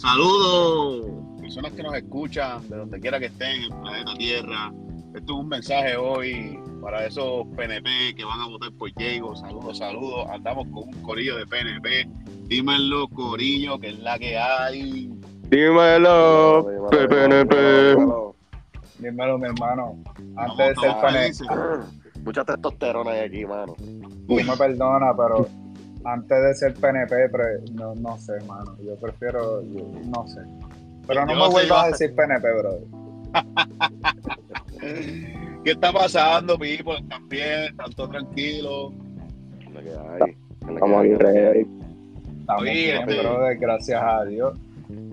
Saludos, personas que nos escuchan de donde quiera que estén en el planeta Tierra. Esto es un mensaje hoy para esos PNP que van a votar por Diego. Saludos, saludos. Andamos con un corillo de PNP. Dímelo, corillo, que es la que hay. Dímelo, PNP. Dímelo, mi hermano. Antes de ser PNP. Mucha testosterona hay aquí, mano. tú me perdonas, pero antes de ser PNP, pre- no, no sé, mano. Yo prefiero, yo- no sé. Pero no Yo me vuelvas a decir PNP, brother. ¿Qué está pasando, people? También, tanto tranquilo. Es la que hay. es la que Estamos ready. Estamos bien, este- brother, gracias a Dios.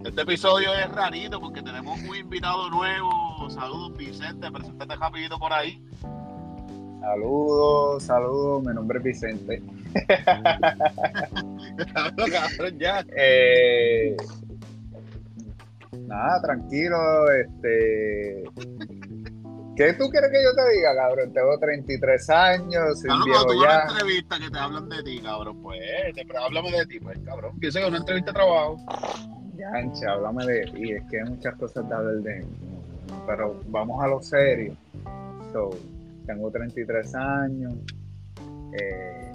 Este episodio es rarito porque tenemos un invitado nuevo. Saludos, Vicente. Preséntate rapidito por ahí. Saludos, saludos. Mi nombre es Vicente. Cabrón, ya. Eh, nada, tranquilo. Este. ¿Qué tú quieres que yo te diga, cabrón? Tengo 33 años, soy viejo cuando tú ya. una entrevista que te hablan de ti, cabrón, pues, te, háblame de ti, pues, cabrón. Piensa que es una entrevista de trabajo. Ya, ancha, háblame de ti. Es que hay muchas cosas de hablar de mí. Pero vamos a lo serio. So, tengo 33 años. eh,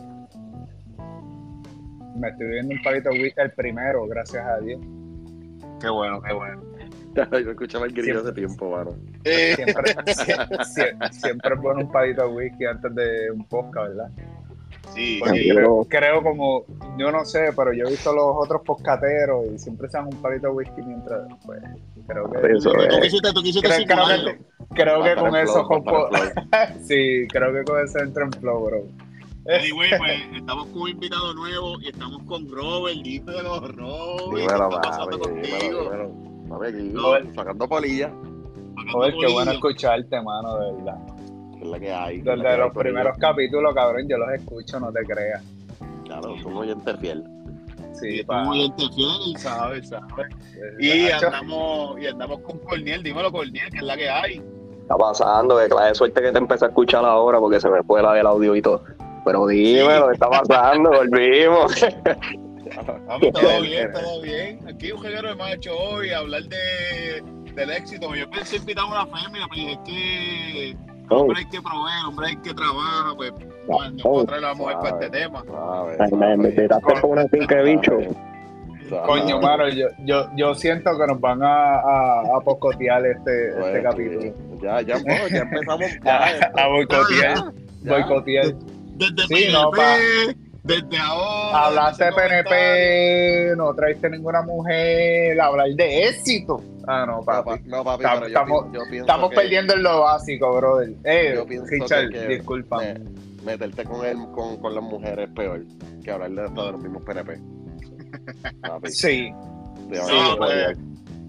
me estoy viendo un palito de whisky, el primero, gracias a Dios. Qué bueno, qué bueno. Yo escuchaba el grillo hace tiempo, mano. Eh, Siempre, sie- sie- siempre es bueno un palito de whisky antes de un podcast, ¿verdad? sí, Porque creo, creo como, yo no sé, pero yo he visto los otros poscateros y siempre se dan un palito de whisky mientras, pues, creo que... Eso Tú es. quisiste, tú quisiste Creo, que, creo que Para con eso, flow, flow. sí, creo que con eso entra en flow, bro. Anyway, pues, estamos con un invitado nuevo y estamos con Robert. Dímelo, Robert. ¿Qué Dímelo, está pasando papi. contigo? Dímelo, dímelo. Papi, aquí, Joder. sacando polilla. Sacando Joder, qué bueno escucharte, mano, de verdad. que es la que hay. Desde los primeros capítulos, cabrón, yo los escucho, no te creas. Claro, son oyente fiel. Sí, Y pa. estamos muy fiel, ¿sabes? ¿sabes? Y andamos, y andamos con Corniel. Dímelo, Corniel, que es la que hay. Está pasando, que clase de suerte que te empecé a escuchar ahora porque se me fue la del audio y todo. Pero dime lo que está pasando, volvimos. Vamos, todo bien, todo bien. Aquí un reguero de macho hoy a hablar de, del éxito. Yo pensé invitar a una fémina, pero dije, es que hombre hay que proveer, hombre hay que trabajar, pues bueno, no puedo traer a la mujer para este tema. Me tiraste con una finca de bicho. Coño, mano, yo, yo, yo siento que nos van a, a, a poscotear este, este Pues, capítulo. Ya, ya, bueno, ya empezamos. Ya, A, boicotear, boicotear. Desde Sí, PNP, no, pa. desde ahora. Hablaste de. PNP, no traiste ninguna mujer, hablar de éxito. Ah, no, No, papi. pa- no, papi, Estamos- pero yo, estamos- pi- yo pienso Estamos que perdiendo en lo básico, brother. Eh, Yo pienso Richard, que- que disculpa. me- meterte con él, con, con las mujeres es peor que hablarle de hasta de los mismos PNP. Papi, Sí, te Sí,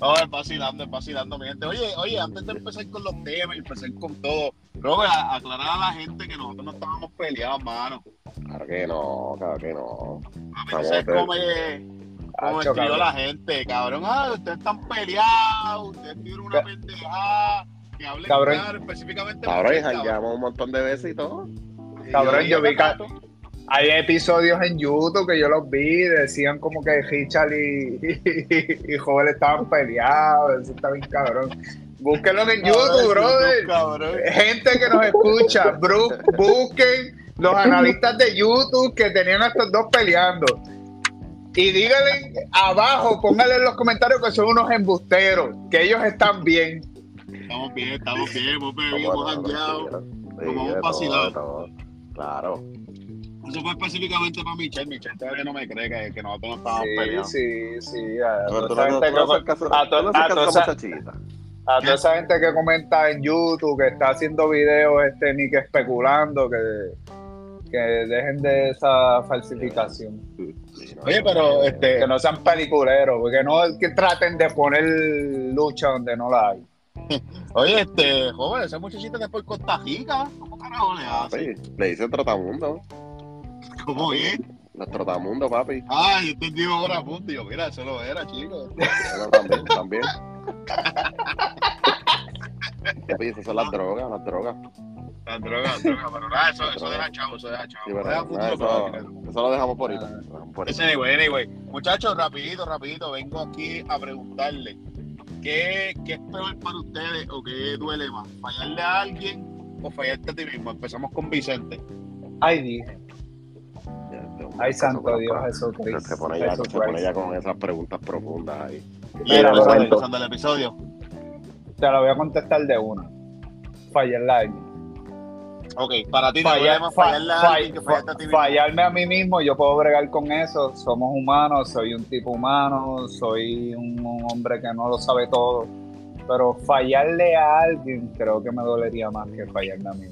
No, es vacilando, es vacilando, mi gente. Oye, oye, antes de empezar con los temas empezar con todo, Robert, aclarar a la gente que nosotros no estábamos peleados, mano. Claro que no, claro que no. A mí no Vamos sé a ver. cómo, es- cómo Hacho, escribió la gente, cabrón. Ah, ustedes están peleados, ustedes tienen una pendejada, que hablen Cabrón. claro, específicamente. Cabrón, jangueamos un montón de veces y todo. Cabrón, yo vi. Hay episodios en YouTube que yo los vi, decían como que Richard y, y, y Joel estaban peleados, eso está bien cabrón. Búsquenlo en YouTube, brother. Cabrón. Gente que nos escucha, bru- busquen los analistas de YouTube que tenían a estos dos peleando. Y díganle abajo, pónganle en los comentarios que son unos embusteros, que ellos están bien. Estamos bien, estamos bien, hemos bebido, Como hemos jangueado. de todo, vacilado. todo. Claro. Eso fue específicamente para Michelle. Michelle todavía no me cree que, que nosotros no estábamos Sí, peleando. sí, sí. A toda esa gente que- a toda esa- gente que comenta en YouTube, que está haciendo videos este, ni que especulando, que, que dejen de esa falsificación. Sí, Oye, pero, este, Que no sean peliculeros, porque no es que traten de poner lucha donde no la hay. Oye, este, joven, ese muchachito que es por Costa Rica, ¿cómo carajo le hace? Papi, le dicen trotamundo. ¿Cómo es? Los trotamundos, papi. Ah, yo entendí ahora punto. Yo, mira, eso lo era, chico. Bueno, también, también. Papi, esas son las drogas, las drogas. La droga, droga, pero nada, eso, eso deja chavo, eso deja chavo. Sí, pero, Deja nada, futuro, eso, lo dejamos por ahorita. lo dejamos por ahorita. Anyway, anyway. Muchachos, rapidito, rapidito, vengo aquí a preguntarle, ¿qué, ¿qué es peor para ustedes o qué duele más? ¿Fallarle a alguien o fallarte a ti mismo? Empezamos con Vicente. Ay, dije. Ay, santo con- Dios con- Jesucristo. Se pone, ya, Jesús se pone ya con esas preguntas profundas ahí. Y Mira, empezando, el episodio. Te la voy a contestar de una. Fallarle a alguien. Ok, para ti te Falla- duele más fa- fallarle a fa- alguien que fallarte a ti mismo. fallarme a mí mismo, yo puedo bregar con eso. Somos humanos, soy un tipo humano, soy un, un hombre que no lo sabe todo. Pero fallarle a alguien creo que me dolería más que fallarme a mí.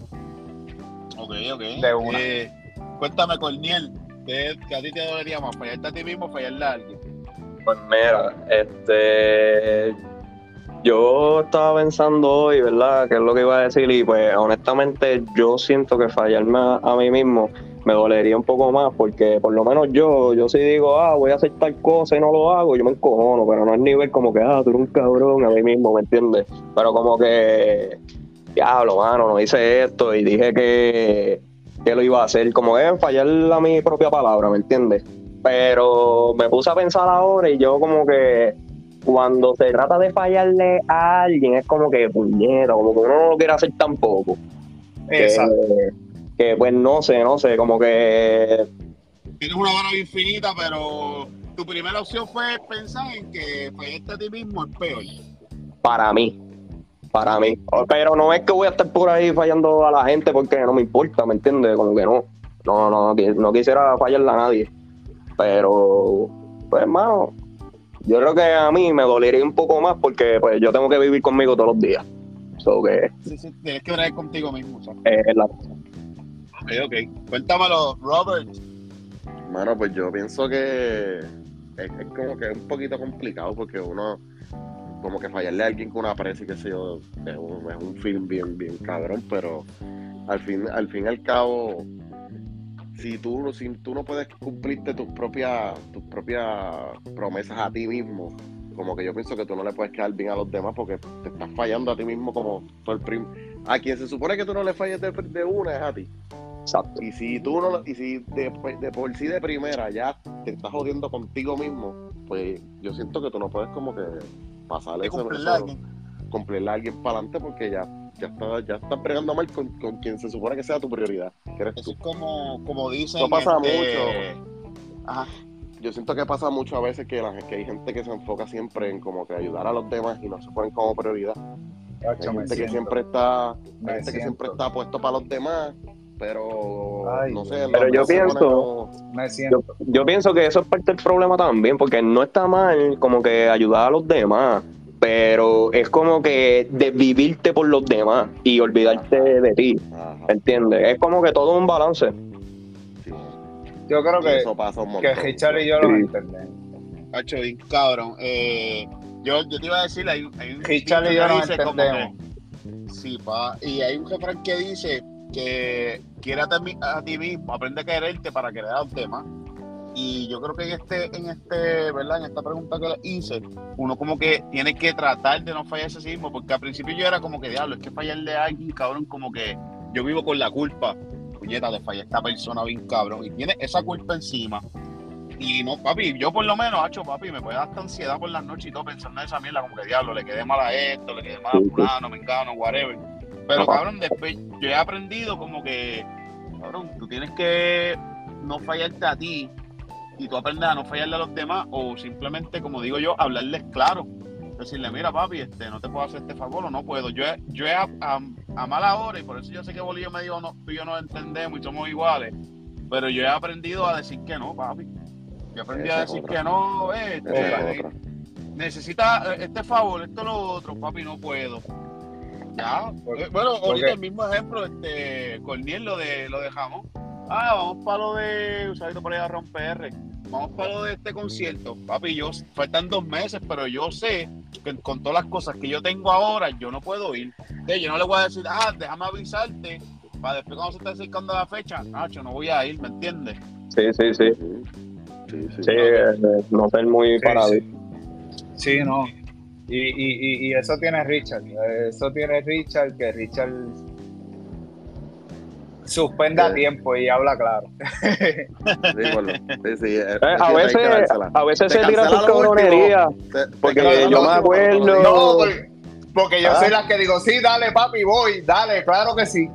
Ok, ok. De una. Eh, cuéntame, Corniel, ¿qué, qué a ti te dolería más? ¿Fallarte a ti mismo o fallarle a alguien? Pues mira, este. Yo estaba pensando hoy, ¿verdad? ¿Qué es lo que iba a decir? Y pues honestamente yo siento que fallarme a, a mí mismo me dolería un poco más porque por lo menos yo, yo sí digo, ah, voy a hacer tal cosa y no lo hago, yo me encojono, pero no es nivel como que, ah, tú eres un cabrón a mí mismo, ¿me entiendes? Pero como que, diablo, mano, no hice esto y dije que, que lo iba a hacer, como es fallar a mi propia palabra, ¿me entiendes? Pero me puse a pensar ahora y yo como que cuando se trata de fallarle a alguien es como que puñeta, como que uno no lo quiere hacer tampoco. Que, Exacto. que, pues no sé, no sé, como que Tienes una vara bien finita, pero tu primera opción fue pensar en que fallarte a ti mismo es peor. para mí, para mí. Pero no es que voy a estar por ahí fallando a la gente porque no me importa, ¿me entiendes? Como que no, no, no, no quisiera fallarle a nadie. Pero, pues hermano, yo creo que a mí me dolería un poco más porque pues yo tengo que vivir conmigo todos los días. So que Sí, sí, tienes que ver contigo mismo. o sea. es la Ok, ok. Cuéntamelo, Robert. Mano, pues yo pienso que es, es como que es un poquito complicado porque uno, como que fallarle a alguien con una presa y qué sé yo, es un, es un film bien, bien cabrón, pero al fin, al fin y al cabo, si tú, si tú no puedes cumplirte tus propias, tus propias promesas a ti mismo, como que yo pienso que tú no le puedes quedar bien a los demás porque te estás fallando a ti mismo como por prim a quien se supone que tú no le falles de, de una es a ti. exacto. Y si tú no, y si de, de por sí de primera ya te estás jodiendo contigo mismo, pues yo siento que tú no puedes como que pasarle eso, cumplirle a eso- alguien. cumplirle a alguien para adelante porque ya, ya está, ya estás bregando mal con, con quien se supone que sea tu prioridad. que eres Eso tú. es como, como dicen. Eso pasa este, Ajá. Yo siento que pasa mucho a veces que, la- que hay gente que se enfoca siempre en como que ayudar a los demás y no se ponen como prioridad. Hay Tacho, me gente que siempre está, hay gente que siempre está puesto para los demás, pero Ay, no sé. Pero yo pienso- como- Me siento. Yo pienso que eso es parte del problema también, porque no está mal como que ayudar a los demás, pero es como que desvivirte por los demás y olvidarte de ti, Ajá, ¿entiendes? Es como que todo un balance. sí. Yo creo Y que, eso pasa un que. Richard y yo Sí. entendemos. Hacho, bien cabrón. Eh, yo, yo te iba a decir, hay, hay un Richard y yo que nos dice como entendemos. que- sí, pa. Y hay un refrán que dice que quiérate a, ti mismo, aprende a quererte para querer a los demás. Y yo creo que en este, en este, ¿verdad? En esta pregunta que le hice, uno como que tiene que tratar de no fallarse a sí mismo, porque al principio yo era como que, diablo, es que fallarle a alguien, cabrón, como que yo vivo con la culpa, puñeta, de fallar a esta persona bien cabrón, y tiene esa culpa encima. Y no, papi, yo por lo menos, hacho, papi, me puede dar hasta ansiedad por las noches y todo pensando en esa mierda, como que diablo, le quedé mal a esto, le quedé mal a fulano, me engano, whatever. Pero cabrón, después yo he aprendido como que, cabrón, tú tienes que no fallarte a ti y tú aprendes a no fallarle a los demás o simplemente, como digo yo, hablarles claro. Decirle, mira papi, este, no te puedo hacer este favor o no puedo. Yo he, yo a, a- a mala hora y por eso yo sé que Bolillo me dijo, no, tú y yo nos entendemos y somos iguales. Pero yo he aprendido a decir que no, papi. Yo aprendí Esa a decir otra. que no, eh, este, necesita eh, este favor, esto lo otro, papi, no puedo. Ya, Porque- eh, bueno, ahorita el mismo ejemplo, este, Corniel, lo de, lo de jamón. Ah, vamos para lo de, Usadito por ahí a romper, vamos para lo de este concierto. Papi, yo, faltan dos meses, pero yo sé que con todas las cosas que yo tengo ahora, yo no puedo ir. Entonces, yo no le voy a decir, ah, déjame avisarte, para después cuando se esté acercando la fecha, Nacho, no voy a ir, ¿me entiendes? Sí, sí, sí. Sí, sí, sí. Sí, eh, no ser muy Sí, parado. sí. Sí, no. Y, y, y, y eso tiene Richard. Eso tiene Richard, que Richard Suspenda Sí. tiempo y habla claro. Sí, sí, sí, eh, Eh, a veces, a veces se tira sus cabronerías. Te Porque yo me acuerdo- No, porque, porque yo Ah. soy la que digo, sí, dale, papi, voy, dale, claro que sí.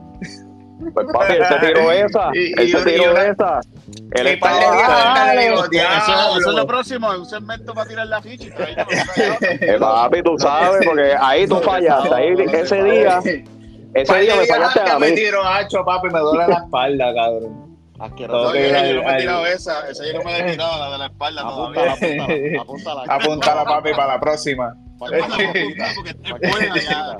Pues papi, él se tiró esa. Y- Él y- se y tiró una- esa. "Ah, antes le digo, Eso, eso es lo próximo, es un segmento para tirar la ficha eh, papi, tú sabes, porque ahí tú fallaste. Ahí, ese día, ese día me fallaste a me mí. tiro, hacho, papi, me duele la espalda, cabrón. Asqueroso. Yo no me he tirado esa, esa yo no me la he tirado, la de la espalda Apúntala, todavía. apúntala, apúntala. Apúntala, papi, para la próxima. Vamos a apuntar porque es buena ya.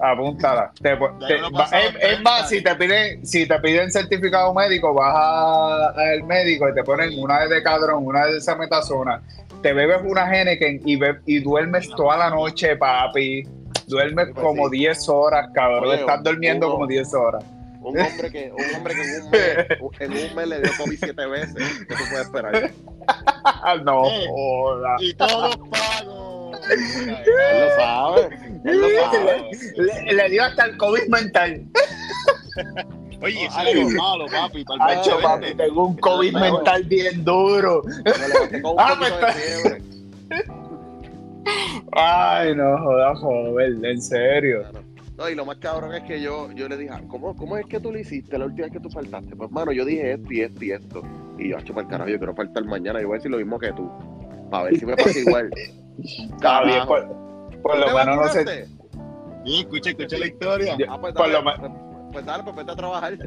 Apúntala. Te- te- va- es, es más, si te piden, si te piden certificado médico, vas a- al médico y te ponen una de Decadron, una de Sametazona, te bebes una Henneken y, be- y duermes toda la noche, papi. Duermes pues como sí. 10 horas, cabrón. Oye, Estás durmiendo uno- como 10 horas. Un hombre que, un hombre que en un mes, en un mes le dio COVID siete veces. ¿Qué tú puedes esperar? no, Eh. joda. Y todos pagos. Él lo sabe. Él lo sabe. Le, le dio hasta el COVID mental. Oye, lo malo, papi. Para el Hacho, 2020. papi, tengo un COVID mental bien duro. Me Ah. Ay, no jodas, joven, en serio. No, y lo más cabrón es que yo, yo le dije, ¿cómo, ¿cómo es que tú lo hiciste la última vez que tú faltaste? Pues, mano, yo dije esto y esto y esto. Y yo, para el carajo, yo quiero faltar mañana. Yo voy a decir lo mismo que tú. Para ver si me pasa igual. Está bien, por, por ¿Tú lo menos no sé. Sí, escucha, escucha la historia. Yo- Ah, pues por dale, lo pues, pues dale, pues vete a trabajar. eso,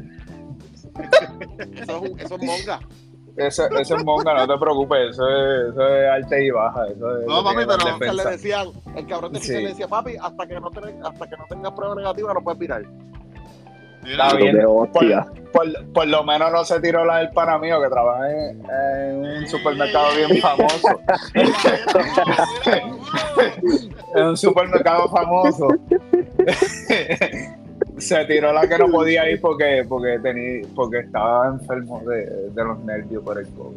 es eso es monga. Eso, eso es monga, no te preocupes, eso es, eso es arte y baja. Eso es, No, papi, pero- le decían, el cabrón de Sí. Le decía, papi, hasta que no, tengas, hasta que no tengas prueba negativa no puedes virar. Mira, Está bien. De hostia. Por, por lo menos no se tiró la del pana mío que trabaja en, en un supermercado bien famoso. En un supermercado famoso. se tiró la que no podía ir porque porque tenía porque estaba enfermo de, de los nervios por el COVID.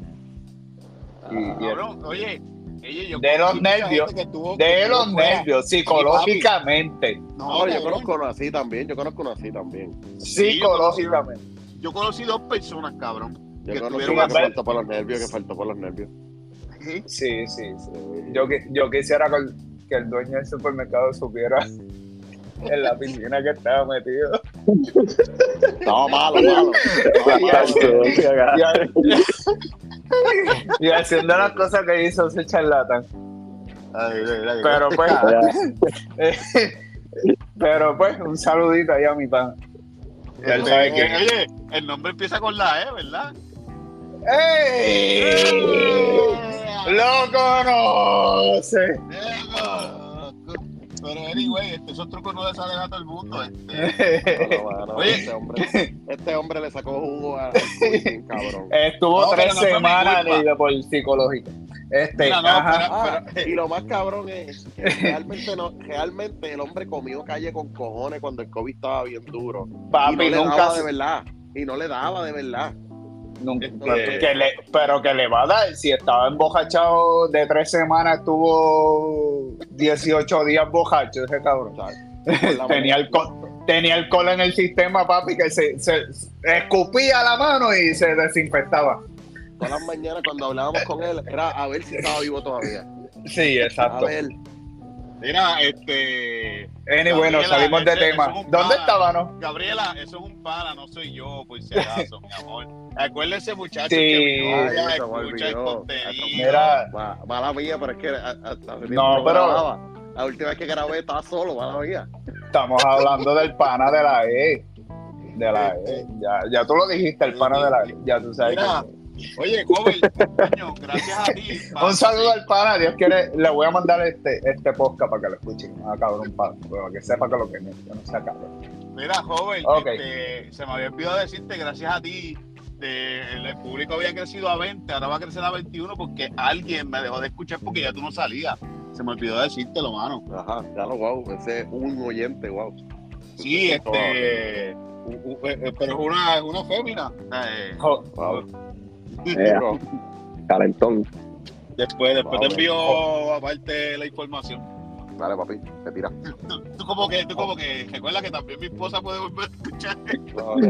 Y- y- Cabrón, oye, De los nervios, de los fuera. nervios, psicológicamente. No, No, yo conozco uno así también, yo conozco uno así también. Psicológicamente. Yo conocí dos personas, cabrón. Yo Que tuvieron faltó por los nervios, que faltó por los nervios. Sí, sí, sí. Yo, yo quisiera que el, dueño del supermercado supiera en la piscina que estaba metido. Estaba malo, malo. Estaba malo. Y, ha- y haciendo las cosas que hizo ese charlatán. Pero pues, pero pues, un saludito ahí a mi pan. Ya él sabe que. Oye, el nombre empieza con la E, ¿verdad? ¡Ey! ¡Lo conoce! Pero anyway, este, esos trucos no le salen a todo el mundo. Este. No, mano, Oye. este, hombre, este hombre le sacó jugo a cabrón. Estuvo tres semanas de por psicológico. Este, Mira, no, ajá. Ah, y lo más cabrón es que realmente, no, realmente el hombre comió calle con cojones cuando el COVID estaba bien duro. y no papi, le nunca daba de verdad. Y no le daba de verdad. Nunca- Este- que le- pero que le va a dar. Si estaba embojachado de tres semanas, estuvo 18 días bojacho ese cabrón. Tenía, alcohol, tenía alcohol en el sistema, papi, que se, se- escupía la mano y se desinfectaba. Todas las mañanas cuando hablábamos con él era a ver si estaba vivo todavía. Sí, A exacto. ver. Mira, este. Anyway, nos Gabriela, salimos de ese- tema. es ¿Dónde estábamos? Gabriela, eso es un pana, no soy yo, por si acaso, mi amor. Acuérdese, muchachos, Sí. que mi novia Ay, se me escucha el olvidó. contenido. Mira, mala mía, pero es que a- No, pero- grababa. La última vez que grabé estaba solo, mala mía. estamos hablando del pana de la E. De la E. Ya, ya tú lo dijiste, el pana de la E. Ya tú sabes. Mira, que- Oye, Cover, coño, gracias a ti. Un saludo al pana, Dios quiere, le voy a mandar este, este podcast para que lo escuchen, ah, cabrón, para, para que sepa que lo que no, que no sea cabrón. Mira, joven, este, se me había olvidado decirte, gracias a ti, de- el público había crecido a 20, ahora va a crecer a 21 porque alguien me dejó de escuchar porque ya tú no salías. Se me olvidó decírtelo, mano. Ajá, ya lo wow, ese es un oyente, wow. Sí, este. eh, eh, pero es una, es una fémina. Eh, Wow. Ea, calentón. después después te envío aparte la información. Dale, papi, te tira. Tú, tú como que, tú como que, recuerda que también mi esposa puede volver a escuchar.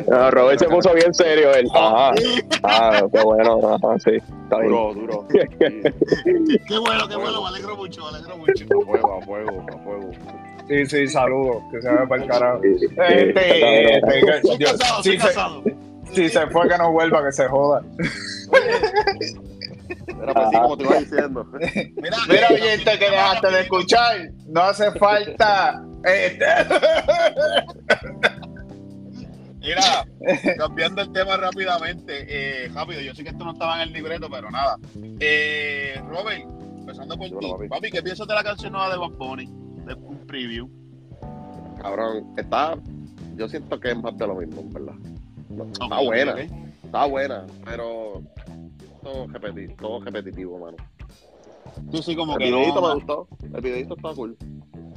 No, Robert se puso bien serio él. Ajá. Ah, qué bueno. Ajá, sí. Está bien. Duro, duro. Qué bueno, qué bueno, me alegro mucho, me alegro mucho. A fuego, a fuego, a fuego. Sí, sí, saludos, que se vaya para el carajo. Sí, sí, Este, este, Soy yo- casado, soy casado. Si se fue, que no vuelva, que se joda. Era pues sí, como te iba diciendo. Mira, Mira, oyente, que dejaste de escuchar, no hace falta. Este, Mira, cambiando el tema rápidamente, eh, rápido, yo sé que esto no estaba en el libreto, pero nada. Eh, Robert, empezando por ti, papi. papi, ¿qué piensas de la canción nueva de Bad Bunny? De un preview. Cabrón, está. Yo siento que es más de lo mismo, en ¿verdad? Está buena, ok. está buena, pero. Todo, repeti- todo repetitivo, mano. Tú sí como El que videito me gustó. El videito está cool.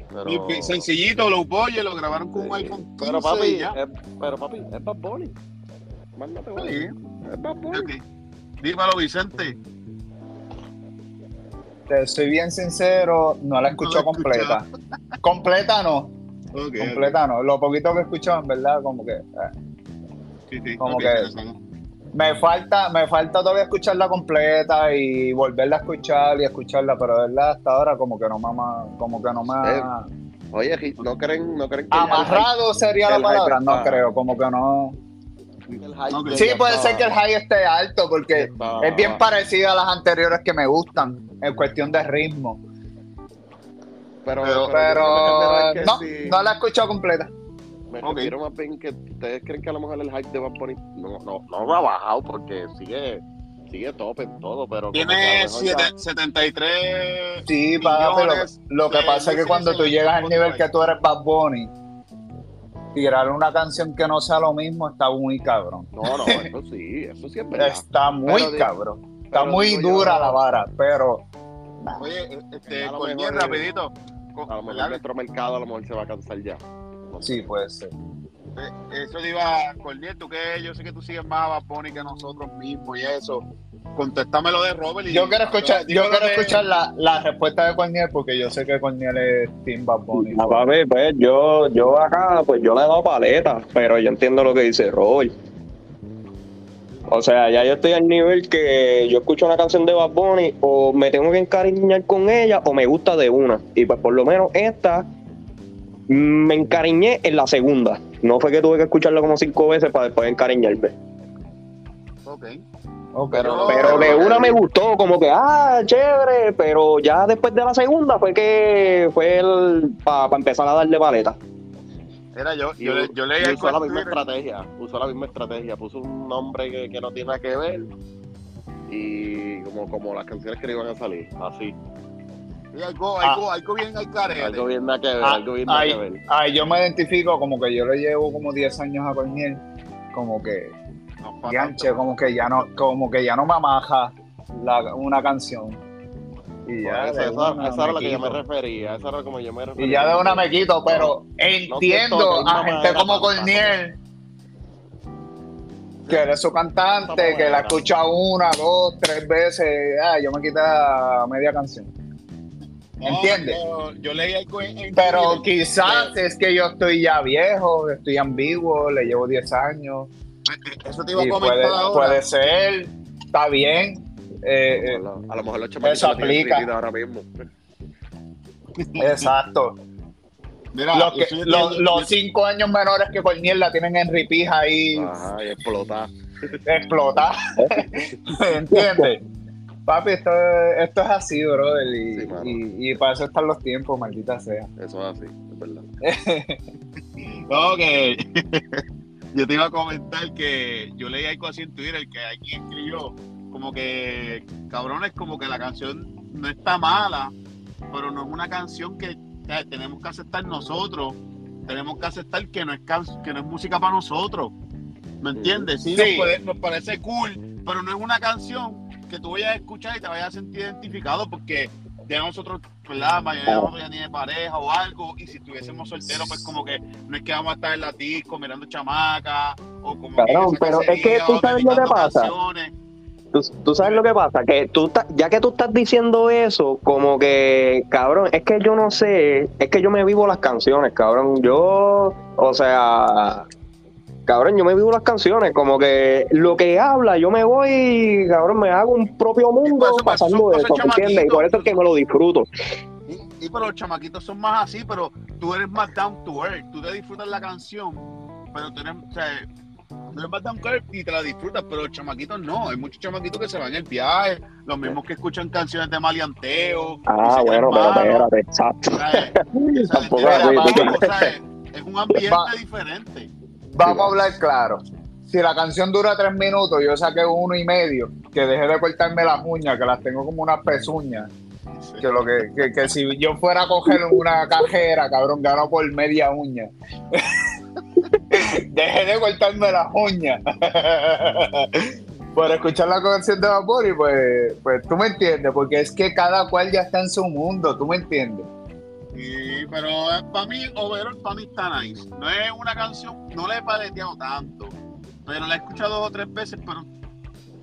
Pero, y Sencillito, low budget, lo grabaron con un iPhone 15 pero y papi, ya. es, pero papi, es Bad Bunny. Más no te voy a Sí. Es Bad Bunny. Ok. Dímelo, Vicente. te soy bien sincero, no la escucho No completa. Completa no, completa no. Lo poquito que he escuchado, en verdad, como que. eh, Sí, sí, Como que-. Me falta, me falta todavía escucharla completa y volverla a escuchar y escucharla, pero de verdad hasta ahora como que no me como que no me ha- Oye, ¿no creen, no creen que amarrado sería la palabra, no creo, como que no. Sí, puede ser que el high esté alto porque está- es bien parecido a las anteriores que me gustan en cuestión de ritmo, Pero, Pero- no, sí. no la he escuchado completa. Me Ok. refiero más bien que ustedes creen que a lo mejor el hype de Bad Bunny no, no, no ha bajado porque sigue, sigue top en todo, pero Tiene mejor ya- siete- 73 Sí, papi, lo, que pasa es que cuando tú llegas al nivel que tú eres Bad Bunny, tirar una canción que no sea lo mismo está muy cabrón. No, no, eso sí, eso sí es verdad. Está muy Pero cabrón. Está muy yo- dura la vara, pero Oye, este, rapidito. A lo mejor nuestro mercado a lo mejor se va a cansar ya. Sí, puede ser. Eh, Eso iba a Corniel, tú que yo sé que tú sigues más a Bad Bunny que nosotros mismos y eso. Contéstame lo de Robert. Y, Yo quiero escuchar, yo quiero de- escuchar la, la respuesta de Corniel porque yo sé que Corniel es Team Bad Bunny. Ah, papi, pues yo, yo acá, pues yo le he dado paleta, pero yo entiendo lo que dice Robert. O sea, ya yo estoy al nivel que yo escucho una canción de Bad Bunny o me tengo que encariñar con ella o me gusta de una. Y pues por lo menos esta me encariñé en la segunda. No fue que tuve que escucharla como cinco veces para después encariñarme. Ok. Ok, Pero- Pero de una me gustó, como que, ah, chévere, pero ya después de la segunda fue que fue el para empezar a darle paleta. Era yo, Y yo, le- yo leí usó la misma estrategia, usó la misma estrategia, puso un nombre que, que no tiene nada que ver y como, como las canciones que le iban a salir, así, Sí, algo, Ah. algo, bien al carete. algo bien que ver, Ah, algo bien ay. que ver. Ay, yo me identifico como que yo le llevo como 10 años a Corniel, como que No, ganche, como que ya no, como que ya no me amaja la- una canción. Y ya esa, esa era me lo que yo me quito. refería, esa era como yo me refería. Y ya de una me quito, pero entiendo a gente como Corniel, que eres su cantante, que la escucha una, dos, tres veces, ah, yo me quité a media canción. No, ¿Entiendes? Yo, yo leí algo en, en Pero Twitter. quizás es que yo estoy ya viejo, estoy ambiguo, le llevo 10 años. Eso te iba a comentar puede, ahora. puede ser, está bien. eh, eh, A lo mejor los chamaquitos Eso aplica. ahora mismo. exacto. Mira, Los, que- yo soy- los, yo- los cinco años menores que Corniel la tienen en ripija ahí, Ajá, y explotar. explota. ¿Entiendes? Papi, esto, es- esto es así, brother. Y, Sí, mano. y, y para eso están los tiempos, maldita sea. Eso es así, es verdad. No, que yo te iba a comentar que yo leí algo así en Twitter que alguien escribió como que cabrones como que la canción no está mala, pero no es una canción que o sea, tenemos que aceptar nosotros, tenemos que aceptar que no es can- que no es música para nosotros. ¿Me entiendes? Sí, Sí. Nos, puede- nos parece cool, pero no es una canción que tú vayas a escuchar y te vayas a sentir identificado porque ya nosotros, ¿verdad? La mayoría de nosotros ya tiene pareja o algo, y si estuviésemos solteros, pues como que no es que vamos a estar en la disco mirando chamaca, o como que Cabrón, esa pero es que tú sabes lo que pasa. tú, tú sabes lo que pasa, que tú estás- ya que tú estás diciendo eso, como que, cabrón, es que yo no sé, es que yo me vivo las canciones, cabrón. Yo, o sea, cabrón, yo me vivo las canciones, como que lo que habla, yo me voy, cabrón, me hago un propio mundo Eso, pues, pasando son eso, cosas ¿me entiendes? Y por eso es que me lo disfruto. Y, y pero los chamaquitos son más así, pero tú eres más down to earth. Tú te disfrutas la canción, pero tú eres, o sea, tú eres más down to earth y te la disfrutas, pero los chamaquitos no. Hay muchos chamaquitos que se van en el viaje, los mismos que escuchan canciones de maleanteo. y Ah, se bueno, pero espérate, exacto. Es un ambiente diferente. Vamos a hablar claro. Si la canción dura tres minutos, yo saqué uno y medio, que dejé de cortarme las uñas, que las tengo como unas pezuñas. Que lo que, que, que si yo fuera a coger una cajera, cabrón, gano por media uña. dejé de cortarme las uñas. Por escuchar la canción de Vapor y pues, pues tú me entiendes, porque es que cada cual ya está en su mundo, tú me entiendes. Sí, pero para mí, overall, para mí está nice. No es una canción, no le he paleteado tanto, pero la he escuchado dos o tres veces, pero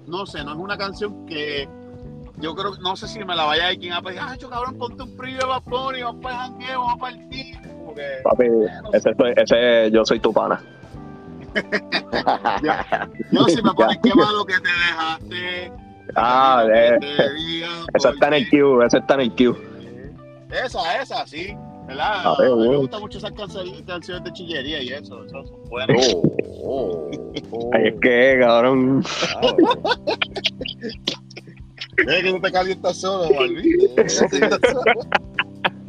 no sé, no es una canción que yo creo, no sé si me la vaya a quien a pedir, ah, yo cabrón, ponte un preview de y vamos para el jangueo, vamos para el team. Como que, Papi, ese, soy- ese yo soy tu pana. yo si me pones qué malo que te dejaste. Ah, que eh, te ese está en el queue, ese está en el queue. Esa, esa, sí. ¿Verdad? Ah, A mí me gustan mucho esas canciones, de chillería y eso, eso son buenas. Oh, oh, Ay, es que, cabrón. oh. Es que tú te calientas solo, maldito.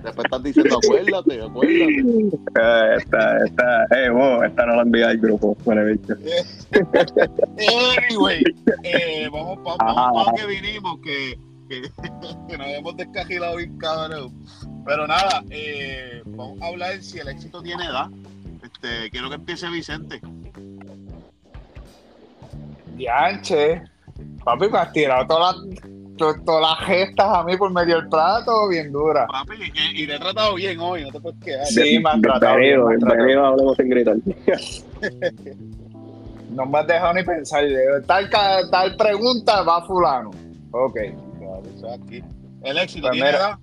Después estás diciendo, acuérdate, acuérdate. Eh, esta, esta, eh, wow, esta no la envía al grupo. Bueno, bicho. Anyway, eh, vamos para vamos pa que vinimos, que, que, que nos hemos descajilado bien cabrón. Pero nada, eh, vamos a hablar si el éxito tiene edad. Este, quiero que empiece Vicente. Dianche, papi, me has tirado todas las, to- todas las gestas a mí por medio del plato, bien dura. Papi, y, y te he tratado bien hoy, no te puedes quedar. Sí, me han tratado bien, Bienvenido, me han tratado bienvenido a Hablemos sin gritar. No me has dejado ni pensar. Tal, tal pregunta va fulano. Ok. Claro, eso es aquí. El éxito Pues tiene mira. edad.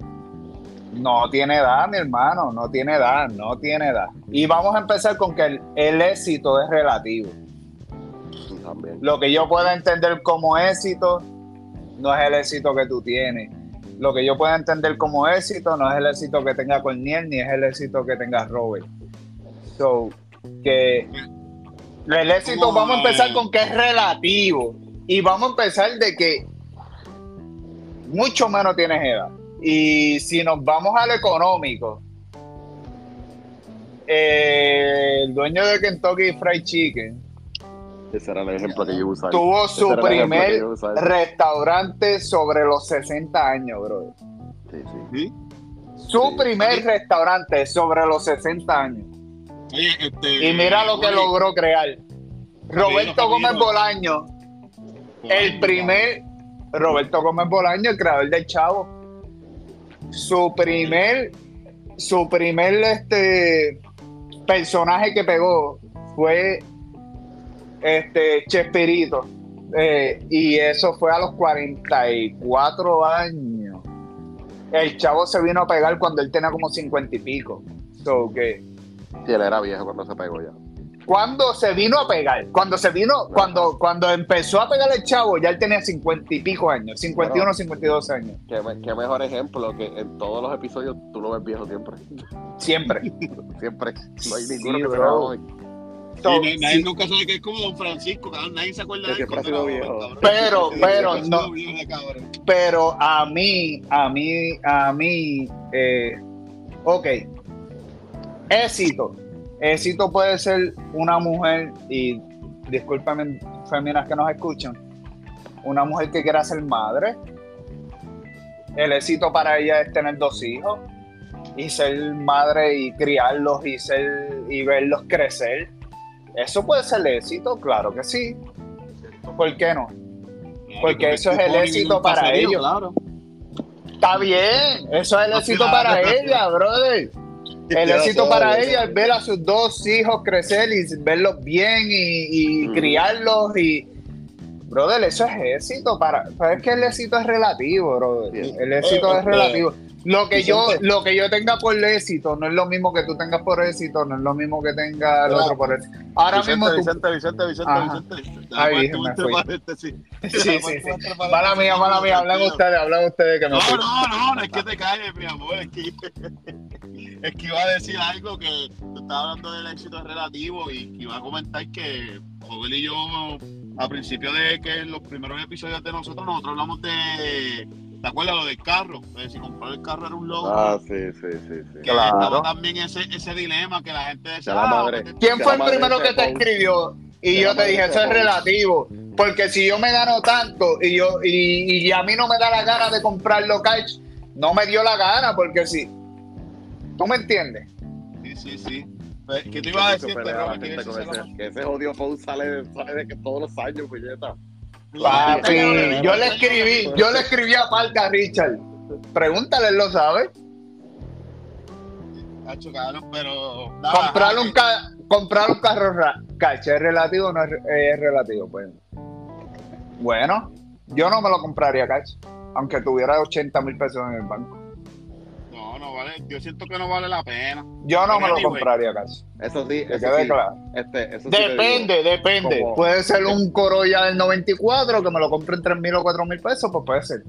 No tiene edad, mi hermano. No tiene edad, no tiene edad. Y vamos a empezar con que el, el éxito es relativo. También. Lo que yo pueda entender como éxito no es el éxito que tú tienes. Lo que yo pueda entender como éxito no es el éxito que tenga Corniel ni es el éxito que tenga Robert. So, que el éxito, vamos a empezar con que es relativo. Y vamos a empezar de que mucho menos tienes edad. Y si nos vamos al económico, eh, el dueño de Kentucky Fried Chicken Ese era el ejemplo que yo usaba. tuvo su primer restaurante sobre los 60 años, bro. Sí, sí. ¿Sí? Su Sí. primer restaurante sobre los 60 años. Oye, este, Y mira lo que oye, logró crear. Roberto. Gómez Bolaño, el primer Roberto Gómez Bolaño, el creador del Chavo. Su primer, su primer este personaje que pegó fue este Chespirito. Eh, y eso fue a los 44 años. El chavo se vino a pegar cuando él tenía como 50 y pico. So Sí, él era viejo cuando se pegó ya. Cuando se vino a pegar, cuando se vino, cuando, cuando empezó a pegar el chavo, ya él tenía 50 y pico años, 51, Bueno. 52 años. Qué, me- qué mejor ejemplo que en todos los episodios tú lo ves viejo siempre. Siempre. Siempre. No hay Sí, ninguno que se bro. So, nadie, sí, nunca sabe que es como Don Francisco, cabrón. Nadie se acuerda Que de él joven, cabrón. Pero, pero, no. pero a mí, a mí, a mí, eh, ok, éxito. Éxito puede ser una mujer, y discúlpame, féminas que nos escuchan, una mujer que quiera ser madre. El éxito para ella es tener dos hijos y ser madre y criarlos y ser y verlos crecer. Eso puede ser éxito, claro que sí. ¿Por qué no? Porque eso es el éxito para ellos. Está bien, eso es el éxito para ella, brother. El éxito para ella es ver a sus dos hijos crecer y verlos bien y, y Mm. criarlos y Brother, eso es éxito para. Pero es que el éxito es relativo, brother. El éxito Eh, es relativo. Lo que yo, lo que yo tenga por éxito no es lo mismo que tú tengas por éxito, no es lo mismo que tenga el Claro. otro por éxito. Ahora Vicente, mismo tú. Vicente, Vicente, Vicente, Ajá. Vicente. Un me. Sí, sí, sí. Mala mía, mala mía, hablan ustedes, hablan ustedes que No, fui. no, no, no es que te calles, mi amor. Es que, es que iba a decir algo que tú estabas hablando del éxito relativo y que iba a comentar que Joel y yo, a principio de que los primeros episodios de nosotros, nosotros hablamos de. ¿Te acuerdas lo del carro? De si comprar el carro era un logo. Ah, sí, sí, sí, sí. que claro. estaba también ese, ese dilema que la gente decía. De la "Ah, madre. ¿Quién fue la el primero que te escribió? Y yo te dije, eso es relativo. Porque si yo me gano tanto y yo y, y a mí no me da la gana de comprarlo cash, no me dio la gana, porque si. ¿Tú me entiendes? Sí, sí, sí. Pues, ¿Qué te iba a decir, pero ese, que ese odio post sale, sale de que todos los años, puñeta. Papi, yo le escribí, yo le escribí aparte a Richard. Pregúntale, él lo sabe. Pero. Comprar un, ca- comprar un carro ra- cash, ¿es relativo o no es, re- es relativo? Pues. Bueno, yo no me lo compraría cash, aunque tuviera 80 mil pesos en el banco. Yo siento que no vale la pena. Yo no me lo Anyway. compraría cash. Eso sí, Que eso quede sí. claro. Este, eso sí. Depende, depende. como- Puede ser un Corolla del 94 que me lo compre en 3 mil o 4 mil pesos, pues puede ser.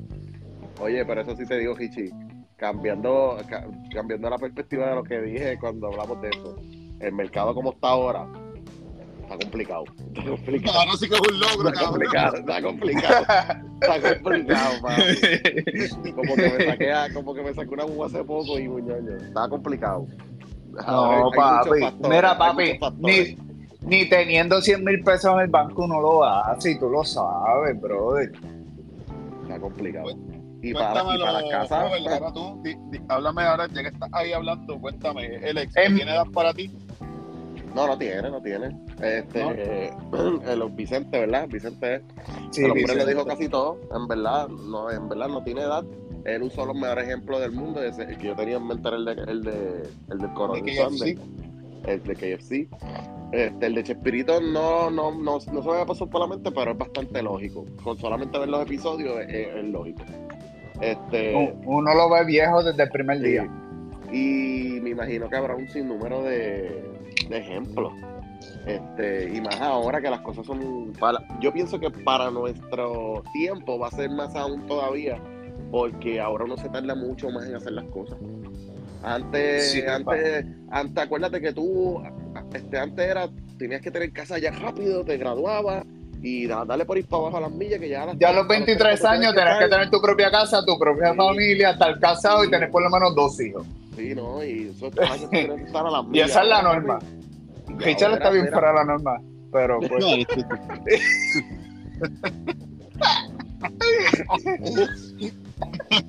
Oye, pero eso sí te digo, Hichi. Cambiando, ca- cambiando la perspectiva de lo que dije cuando hablamos de eso. El mercado como está ahora está complicado. Está complicado. Ahora sí que es un logro, Está cabrón. complicado, está complicado. Está complicado, papi. Como que me saqué, a- como que me saqué una uva hace poco y muñoño. Está complicado. No, hay papi. factores, Mira, papi, ni, ni teniendo 100 mil pesos en el banco uno lo hace y tú lo sabes, brother. Está complicado. Y para, y para las casas, Robert, pues, ahora tú, di- di- háblame ahora, ya que estás ahí hablando, cuéntame, el ex, Em- ¿tiene edad para ti? No, no tiene, no tiene. Este, ¿No? eh, el Vicente, ¿verdad? Vicente es Sí, el hombre le Vicente. dijo casi todo. En verdad, no, en verdad no tiene edad. Él usó los mejores ejemplos del mundo. Ese, el que yo tenía en mente era el, de, el, de, el del Coronel De el de KFC. Este, el de Chespirito no, no, no, no se me había pasado por la mente, pero es bastante lógico. Con solamente ver los episodios es, es- es lógico. Este, Uno lo ve viejo desde el primer día. Y me imagino que habrá un sinnúmero de, de ejemplos. Este, y más ahora que las cosas son. Para, yo pienso que para nuestro tiempo va a ser más aún todavía, porque ahora uno se tarda mucho más en hacer las cosas. Antes, Sí, antes, antes, acuérdate que tú, este, antes era, tenías que tener casa ya rápido, te graduabas y da- dale por ir para abajo a las millas que ya a las Ya a los a 23 30 años tenés que tener tu propia casa, tu propia Sí. familia, estar casado y tener por lo menos dos hijos. Sí, no, y años tienes que estar a las Y millas. esa es la norma. Richard está bien de la norma, pero pues.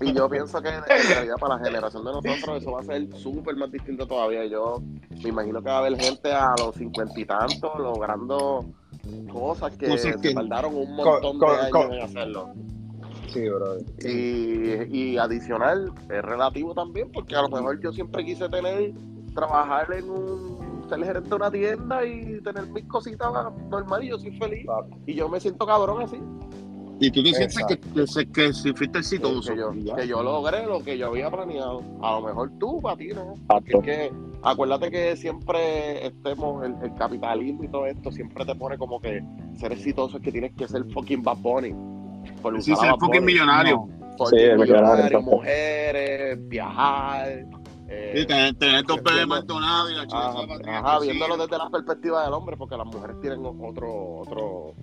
Y yo pienso que en realidad para la generación de nosotros eso va a ser súper más distinto todavía. Yo me imagino que va a haber gente a los cincuenta y tantos logrando cosas que Cosas que- se tardaron un montón co- de años co- en hacerlo. Sí, bro. Y, y adicional, es relativo también, porque a lo mejor yo siempre quise tener, trabajar en un, ser gerente de una tienda y tener mis cositas normal y yo soy feliz. Y yo me siento cabrón así. Y tú te sientes que, que, que si fuiste exitoso. que, yo, que yo logré lo que yo había planeado. A lo mejor tú, para ti, ¿no? Porque es que, acuérdate que siempre estemos, el, el capitalismo y todo esto, siempre te pone como que ser exitoso es que tienes que ser fucking Bad Bunny. Por Sí, ser fucking millonario. No. Sí, el millonario, millonario, mujeres, viajar. Eh, Sí, tener, tener dos bebés maldonados y la chica ajá, se va a tener ajá, viéndolo desde la perspectiva del hombre, porque las mujeres tienen otro, otro,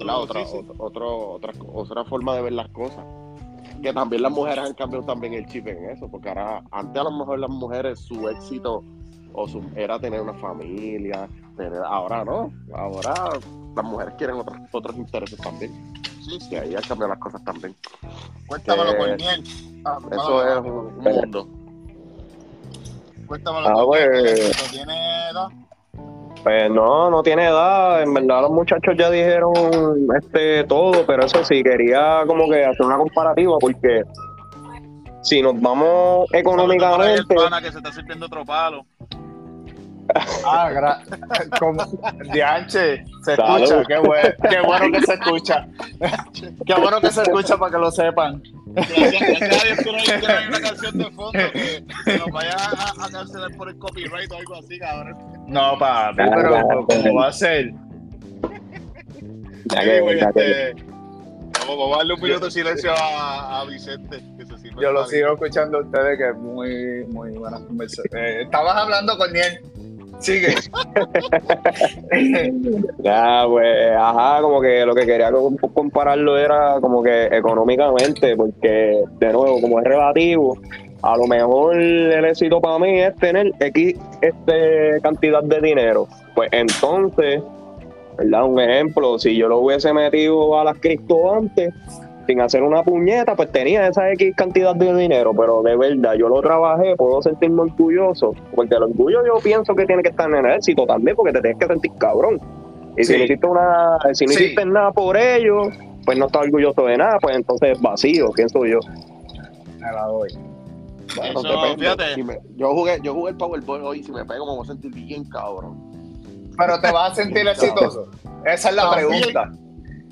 la otra, sí, sí. otro- otra, otra forma de ver las cosas. Que también las mujeres han cambiado también el chip en eso, porque ahora, antes a lo mejor las mujeres su éxito o su, era tener una familia, tener, ahora no, ahora las mujeres quieren otros, otros intereses también, Sí, sí. y ahí han cambiado las cosas también. Cuéntamelo Eh. Ah, Eso es un, un mundo. Ah, pues. ¿Tiene edad? Pues no, no tiene edad. En verdad los muchachos ya dijeron este todo, pero eso sí, quería como que hacer una comparativa porque si nos vamos económicamente, pana que se está sirviendo otro palo. Ah, gra- como Dianche, se Salud. escucha, qué bueno, qué bueno que se escucha. Qué bueno que se escucha para que lo sepan. Gracias, a Dios que no hay, que no hay una canción de fondo que, que nos vaya a, a cancelar por el copyright o algo así, cabrón. No, papi, pero ¿cómo va a ser? Ya que- ya que- este, vamos, vamos a darle un minuto de silencio a, a Vicente. Que se sirva Yo lo sigo escuchando a ustedes, que es muy, muy buena conversación. Eh, estabas hablando con él. Sigue. Ya, pues, ajá, como que lo que quería com- compararlo era como que económicamente, porque, de nuevo, como es relativo, a lo mejor el éxito para mí es tener X este, cantidad de dinero. Pues entonces, ¿verdad? Un ejemplo, si yo lo hubiese metido a las cripto antes, sin hacer una puñeta, pues tenía esa X cantidad de dinero, pero de verdad, yo lo trabajé, puedo sentirme orgulloso, porque el orgullo yo pienso que tiene que estar en el éxito también, porque te tienes que sentir cabrón. Y si no hiciste una, si no Sí. hiciste nada por ello, pues no estás orgulloso de nada, pues entonces es vacío, pienso yo. Me la doy. Bueno, Eso, depende. fíjate. Si me- yo, jugué, yo jugué el Powerball hoy y si me pego me voy a sentir bien cabrón. Pero te vas a sentir exitoso. Esa es la No, pregunta.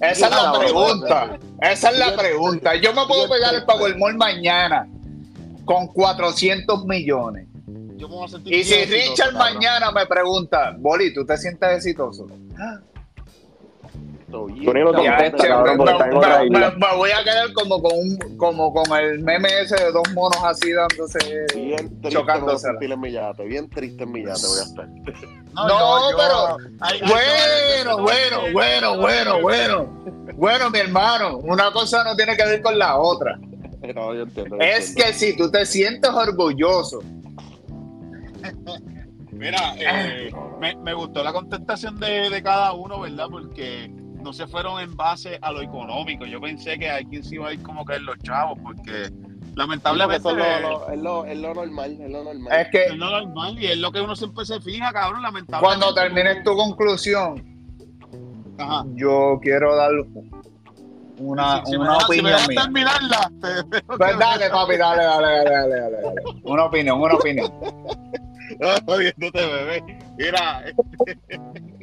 Esa es la pregunta. Esa es la pregunta. Yo me puedo pegar el Powerball mañana con 400 millones. Yo me voy a sentir Y si exitoso, Richard cabrón. mañana me pregunta, Boli, ¿tú te sientes exitoso? Ni lo che, cabrón, me, porque está en otra me- isla. me- me voy a quedar como con, un, como con el meme ese de dos monos así dándose. Bien triste sentir en mi yate. Bien triste en mi yate voy a estar. No, pero- hay- hay Bueno, bueno, bueno, bueno, bueno. Bueno, mi hermano, una cosa no tiene que ver con la otra. No, yo entiendo. yo Es entiendo. que si tú te sientes orgulloso, Mira, eh, me, me gustó la contestación de, de cada uno, ¿verdad? Porque no se fueron en base a lo económico. Yo pensé que aquí se iba a ir como que en los chavos, porque lamentablemente Eso es lo, lo- es lo- es lo normal, es lo normal. es que es lo normal y es lo que uno siempre se fija, cabrón, lamentablemente. cuando termines tu conclusión, Ajá. yo quiero dar una, Si- si me una dejas- si me opinión mía. terminarla, te- Pues dale, papi, dale, dale, dale, dale, dale. Una opinión, una opinión. Ah, jodiéndote, bebé. Mira,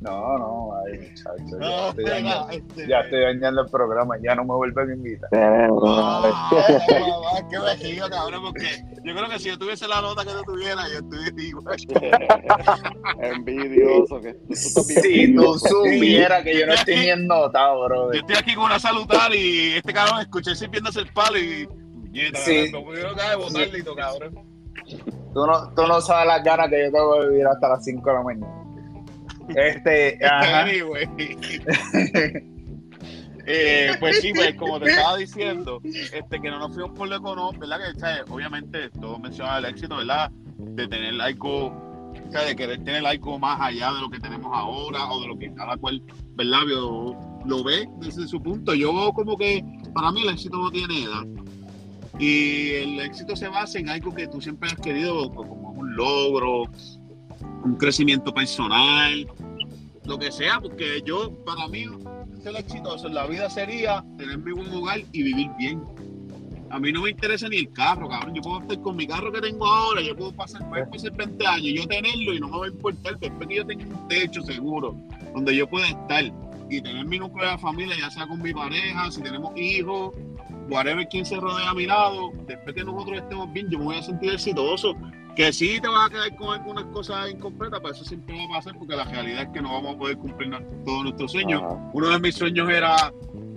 No, no, ay, muchacho, ya, no, estoy mira, dañando, este, ya estoy dañando el programa, ya no me vuelven a invitar. Ah, mamá, qué vejiga, cabrón, porque yo creo que si yo tuviese la nota que tú tuvieras, yo estuviera igual. Envidioso. Que tú, tú Si tú supieras que yo no estoy ni en notado, Yo bro. estoy aquí con una salutar y este cabrón escuché sirviéndose el palo y. Puñeta, Sí. cabrón, quiero caer botardito, cabrón. Tú no, tú no sabes las ganas que yo tengo de vivir hasta las 5 de la mañana. Este, ajá. Anyway. Eh, pues sí, pues como te estaba diciendo, este que no nos fuimos por lo económico, ¿verdad? Que ¿sabes? obviamente todos mencionan el éxito, ¿verdad? De tener algo, o sea, de querer tener algo más allá de lo que tenemos ahora o de lo que cada cual, ¿verdad? Lo, lo ve desde su punto. Yo como que para mí el éxito no tiene edad. Y el éxito se basa en algo que tú siempre has querido, como un logro, un crecimiento personal, lo que sea, porque yo, para mí, ser exitoso en la vida sería tener mi buen hogar y vivir bien. A mí no me interesa ni el carro, cabrón. Yo puedo estar con mi carro que tengo ahora, yo puedo pasar, puede pasar 20 años, yo tenerlo y no me va a importar, después que yo tenga un techo seguro, donde yo pueda estar y tener mi núcleo de familia, ya sea con mi pareja, si tenemos hijos, whatever quien se rodea a mi lado, después que nosotros estemos bien, yo me voy a sentir exitoso. Que sí te vas a quedar con algunas cosas incompletas, pero eso siempre va a pasar porque la realidad es que no vamos a poder cumplir todos nuestros sueños. Ajá. Uno de mis sueños era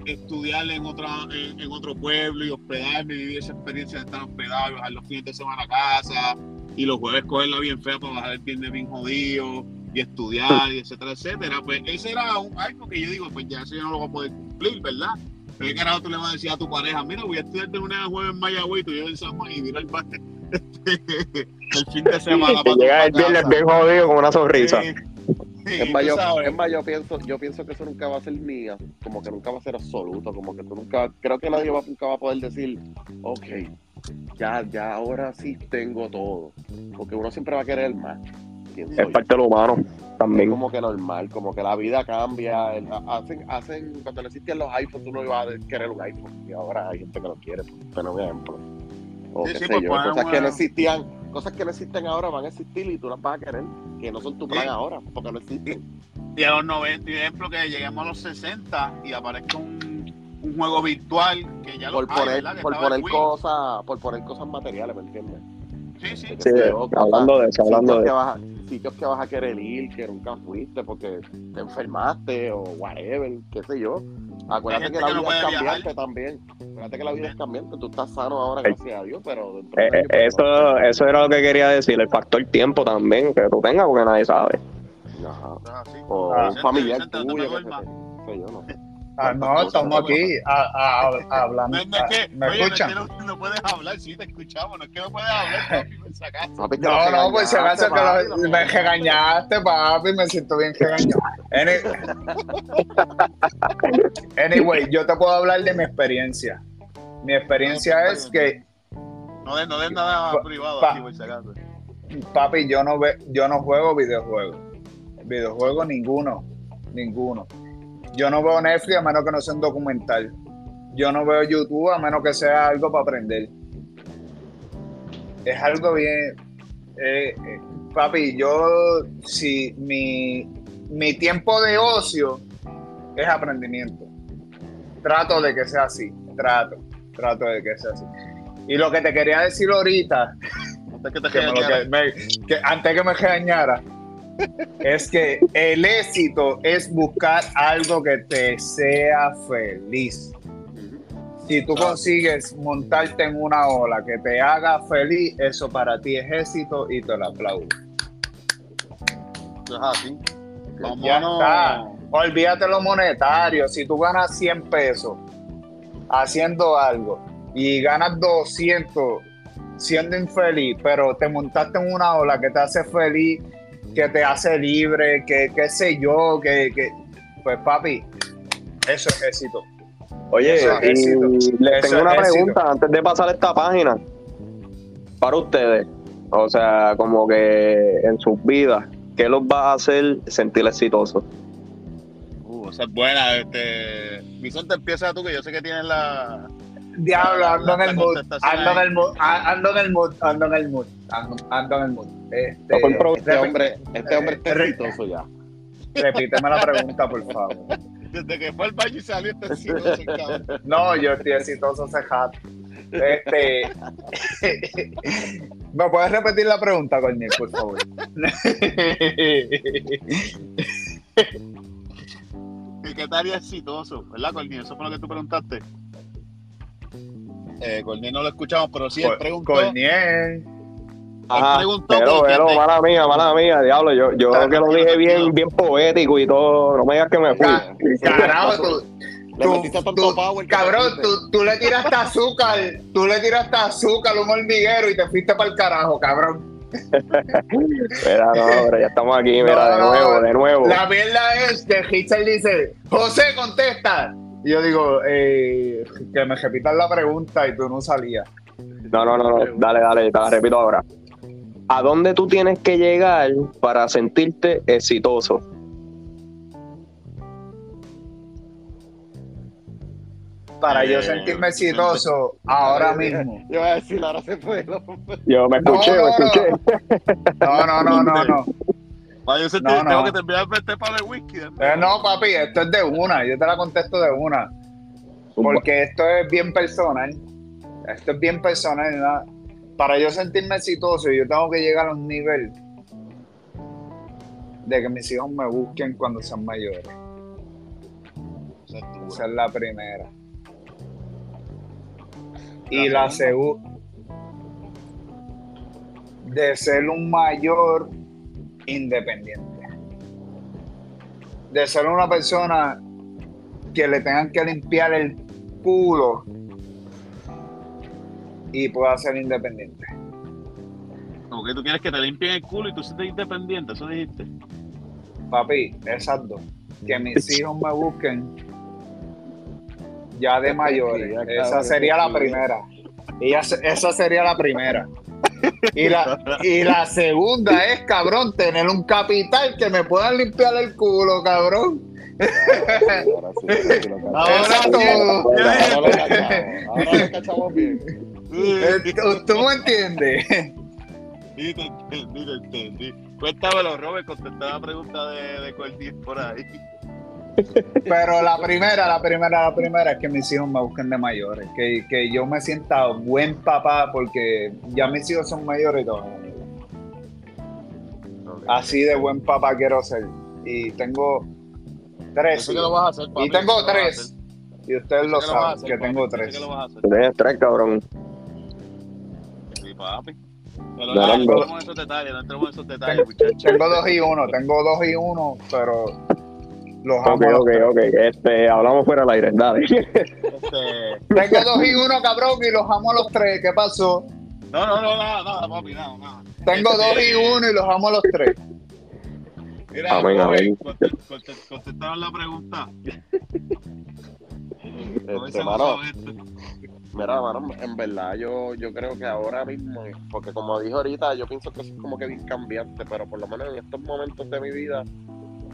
estudiar en otra en, en otro pueblo y hospedarme, vivir esa experiencia de estar hospedado, y bajar los fines de semana a casa y los jueves cogerla bien fea para bajar el viernes bien jodido y estudiar y etcétera, etcétera. Pues ese era un, algo que yo digo, pues ya eso yo no lo voy a poder cumplir, ¿verdad? Pero ¿qué carajo tú le vas a decir a tu pareja? Mira, voy a estudiar de lunes a jueves en Mayagüey y tú llevas en San Juan y mira el, bar- el fin de semana para llega el viernes bien jodido con una sonrisa. Es más, yo, es más, yo pienso, yo pienso que eso nunca va a ser mía, como que nunca va a ser absoluto, como que tú nunca, creo que nadie va, nunca va a poder decir, ok, ya, ya ahora sí tengo todo, porque uno siempre va a querer más, Es yo. parte de lo humano Es también. como que normal, como que la vida cambia, hacen, hacen, cuando no existían los iPhones, tú no ibas a querer un iPhone, y ahora hay gente que lo quiere, por poner un ejemplo. O Sí, qué sí, sé por yo, poner cosas que no ejemplo. existían, cosas que no existen ahora van a existir y tú las vas a querer, que no son tu plan Sí. ahora, porque no existen. Y a los 90, por ejemplo, que lleguemos a los 60 y aparezca un, un juego virtual que ya Por lo hay, poner, por poner cosas, por poner cosas materiales, ¿me entiendes? Sí, sí. Sí, hablando de eso, hablando de a, sitios que vas a querer ir, que nunca fuiste porque te enfermaste o whatever, qué sé yo. Acuérdate que la que no vida es cambiante viajar. también. Acuérdate que la vida es cambiante. Tú estás sano ahora, Eh, gracias a Dios, pero dentro de Eh, un año, eh, pues, eso, eso era lo que quería decir, el factor tiempo también, que tú tengas, porque nadie sabe. no. Ajá. Ah, sí. O Ah. un familiar Vicente, no te tuyo, que se- yo, no sé. Ah, no, estamos aquí a- a- a- hablando. No, no es que, ¿Me oye, no es escuchan? que no, no puedes hablar, sí te escuchamos, no es que no puedes hablar, papi, por si acaso. Papi, te No, no, pues si acaso regañaste, que lo- me regañaste, papi, me siento bien regañado. Any- Anyway, yo te puedo hablar de mi experiencia. Mi experiencia es que, No des no des nada Pa- privado pa- aquí, por papi, yo no ve, yo no juego videojuegos. Videojuegos ninguno, ninguno. Yo no veo Netflix a menos que no sea un documental. Yo no veo YouTube a menos que sea algo para aprender. Es algo bien. eh, eh, papi, yo, si mi, mi tiempo de ocio es aprendimiento. Trato de que sea así. Trato, trato de que sea así. Y lo que te quería decir ahorita, Antes que te que me lo regañara. que me- que antes que me regañara, es que el éxito es buscar algo que te sea feliz. Si tú Ah. consigues montarte en una ola que te haga feliz, eso para ti es éxito y te lo aplaudo. Es así. Ya está. Olvídate lo monetario. Si tú ganas 100 pesos haciendo algo y ganas 200 siendo infeliz, pero te montaste en una ola que te hace feliz, que te hace libre, que qué sé yo, que, que- pues papi, eso es éxito. Oye, Eso es éxito. y les Eso tengo una éxito. pregunta antes de pasar esta página. Para ustedes, o sea, como que en sus vidas, ¿qué los va a hacer sentir exitosos? Uh, esa es buena. Este... Vicente, empieza tú, que yo sé que tienes la. Diablo, ando La- en el la mood, contestación ando en ahí. el mood, a- ando en el mood, ando en el mood, ando, ando en el mood. Este, No Este hombre, este hombre está Eh, exitoso ya. repíteme la pregunta, por favor. Desde que fue al baño y salió este exitoso, cabrón. No, yo estoy exitoso ese hat. Este. ¿Me puedes repetir la pregunta, Cornel, por favor? ¿Y qué te haría exitoso? ¿Verdad, Corniel? Eso fue lo que tú preguntaste. Eh, Corniel no lo escuchamos, pero sí, él preguntó. Corniel. Ajá, preguntó pero, pero, mala mía, mala mía, diablo, yo, yo Claro, que lo dije bien, bien poético y todo, no me digas que me fui. Ca- Carajo, tú, Le tú- metiste tanto tú- power cabrón, tú, tú le tiraste azúcar, tú le tiraste azúcar a un hormiguero y te fuiste para el carajo, cabrón. Mira, no, pero ya estamos aquí, mira, de No, nuevo, de nuevo. La mierda es que Richard dice, José, contesta. Y yo digo, eh, que me repitas la pregunta y tú no salías. No, no, no, no, dale, dale, te la repito ahora. ¿A dónde tú tienes que llegar para sentirte exitoso? Para yo Eh, sentirme exitoso ahora Yo mismo. iba a decir, ahora se. ¿no? Yo me escuché, No, no, me escuché. No, no, no, no, no. Yo sé, No, tengo que terminar este para el whisky. Eh, no, papi, esto es de una. Yo te la contesto de una. Porque esto es bien personal. Esto es bien personal. ¿no? Para yo sentirme exitoso, yo tengo que llegar a un nivel de que mis hijos me busquen cuando sean mayores. Esa es la primera. Y la segunda, de ser un mayor independiente. De ser una persona que le tengan que limpiar el culo y pueda ser independiente. Como que tú quieres que te limpien el culo y tú seas independiente, eso dijiste. Papi, exacto. Que mis hijos me busquen ya de mayores. Esa sería la primera. Y esa, esa sería la primera. Y la, y la segunda es, cabrón, tener un capital que me puedan limpiar el culo, cabrón. Ahora sí, ahora sí lo. Ahora sí. todo. Ahora lo cachamos. Ahora lo cachamos bien. Eh, ¿Tú, tú me entiendes? entendí, te entendí, te entendí. Cuéntamelo, Robert, contesté la pregunta de, de por ahí. Pero la primera, la primera, la primera es que mis hijos me busquen de mayores, que, que yo me sienta buen papá porque ya mis hijos son mayores y todo. Así de buen papá quiero ser. Y tengo tres. Hijos. vas a hacer, papi, Y tengo tres. Y ustedes lo saben, hacer, que papi, tengo tres. que lo vas a hacer. Tú tienes tres, cabrón. Papi. Pero no entremos en esos detalles, no entremos en esos detalles, muchachos. Tengo dos y uno, tengo dos y uno, pero los amo. Ok, los ok, ok. Este, hablamos fuera del aire, dale. Este, Tengo dos y uno, cabrón, y los amo a los tres. ¿Qué pasó? no, no, no, nada, nada, papi, nada, nada. Tengo Este, dos y uno y los amo a los tres. Mira, Amén, amén. conte- conte- contestaron la pregunta. ¿Cómo Este, se mano? Mira, mano, en verdad yo, yo creo que ahora mismo, porque como dije ahorita, yo pienso que es como que bien cambiante, pero por lo menos en estos momentos de mi vida,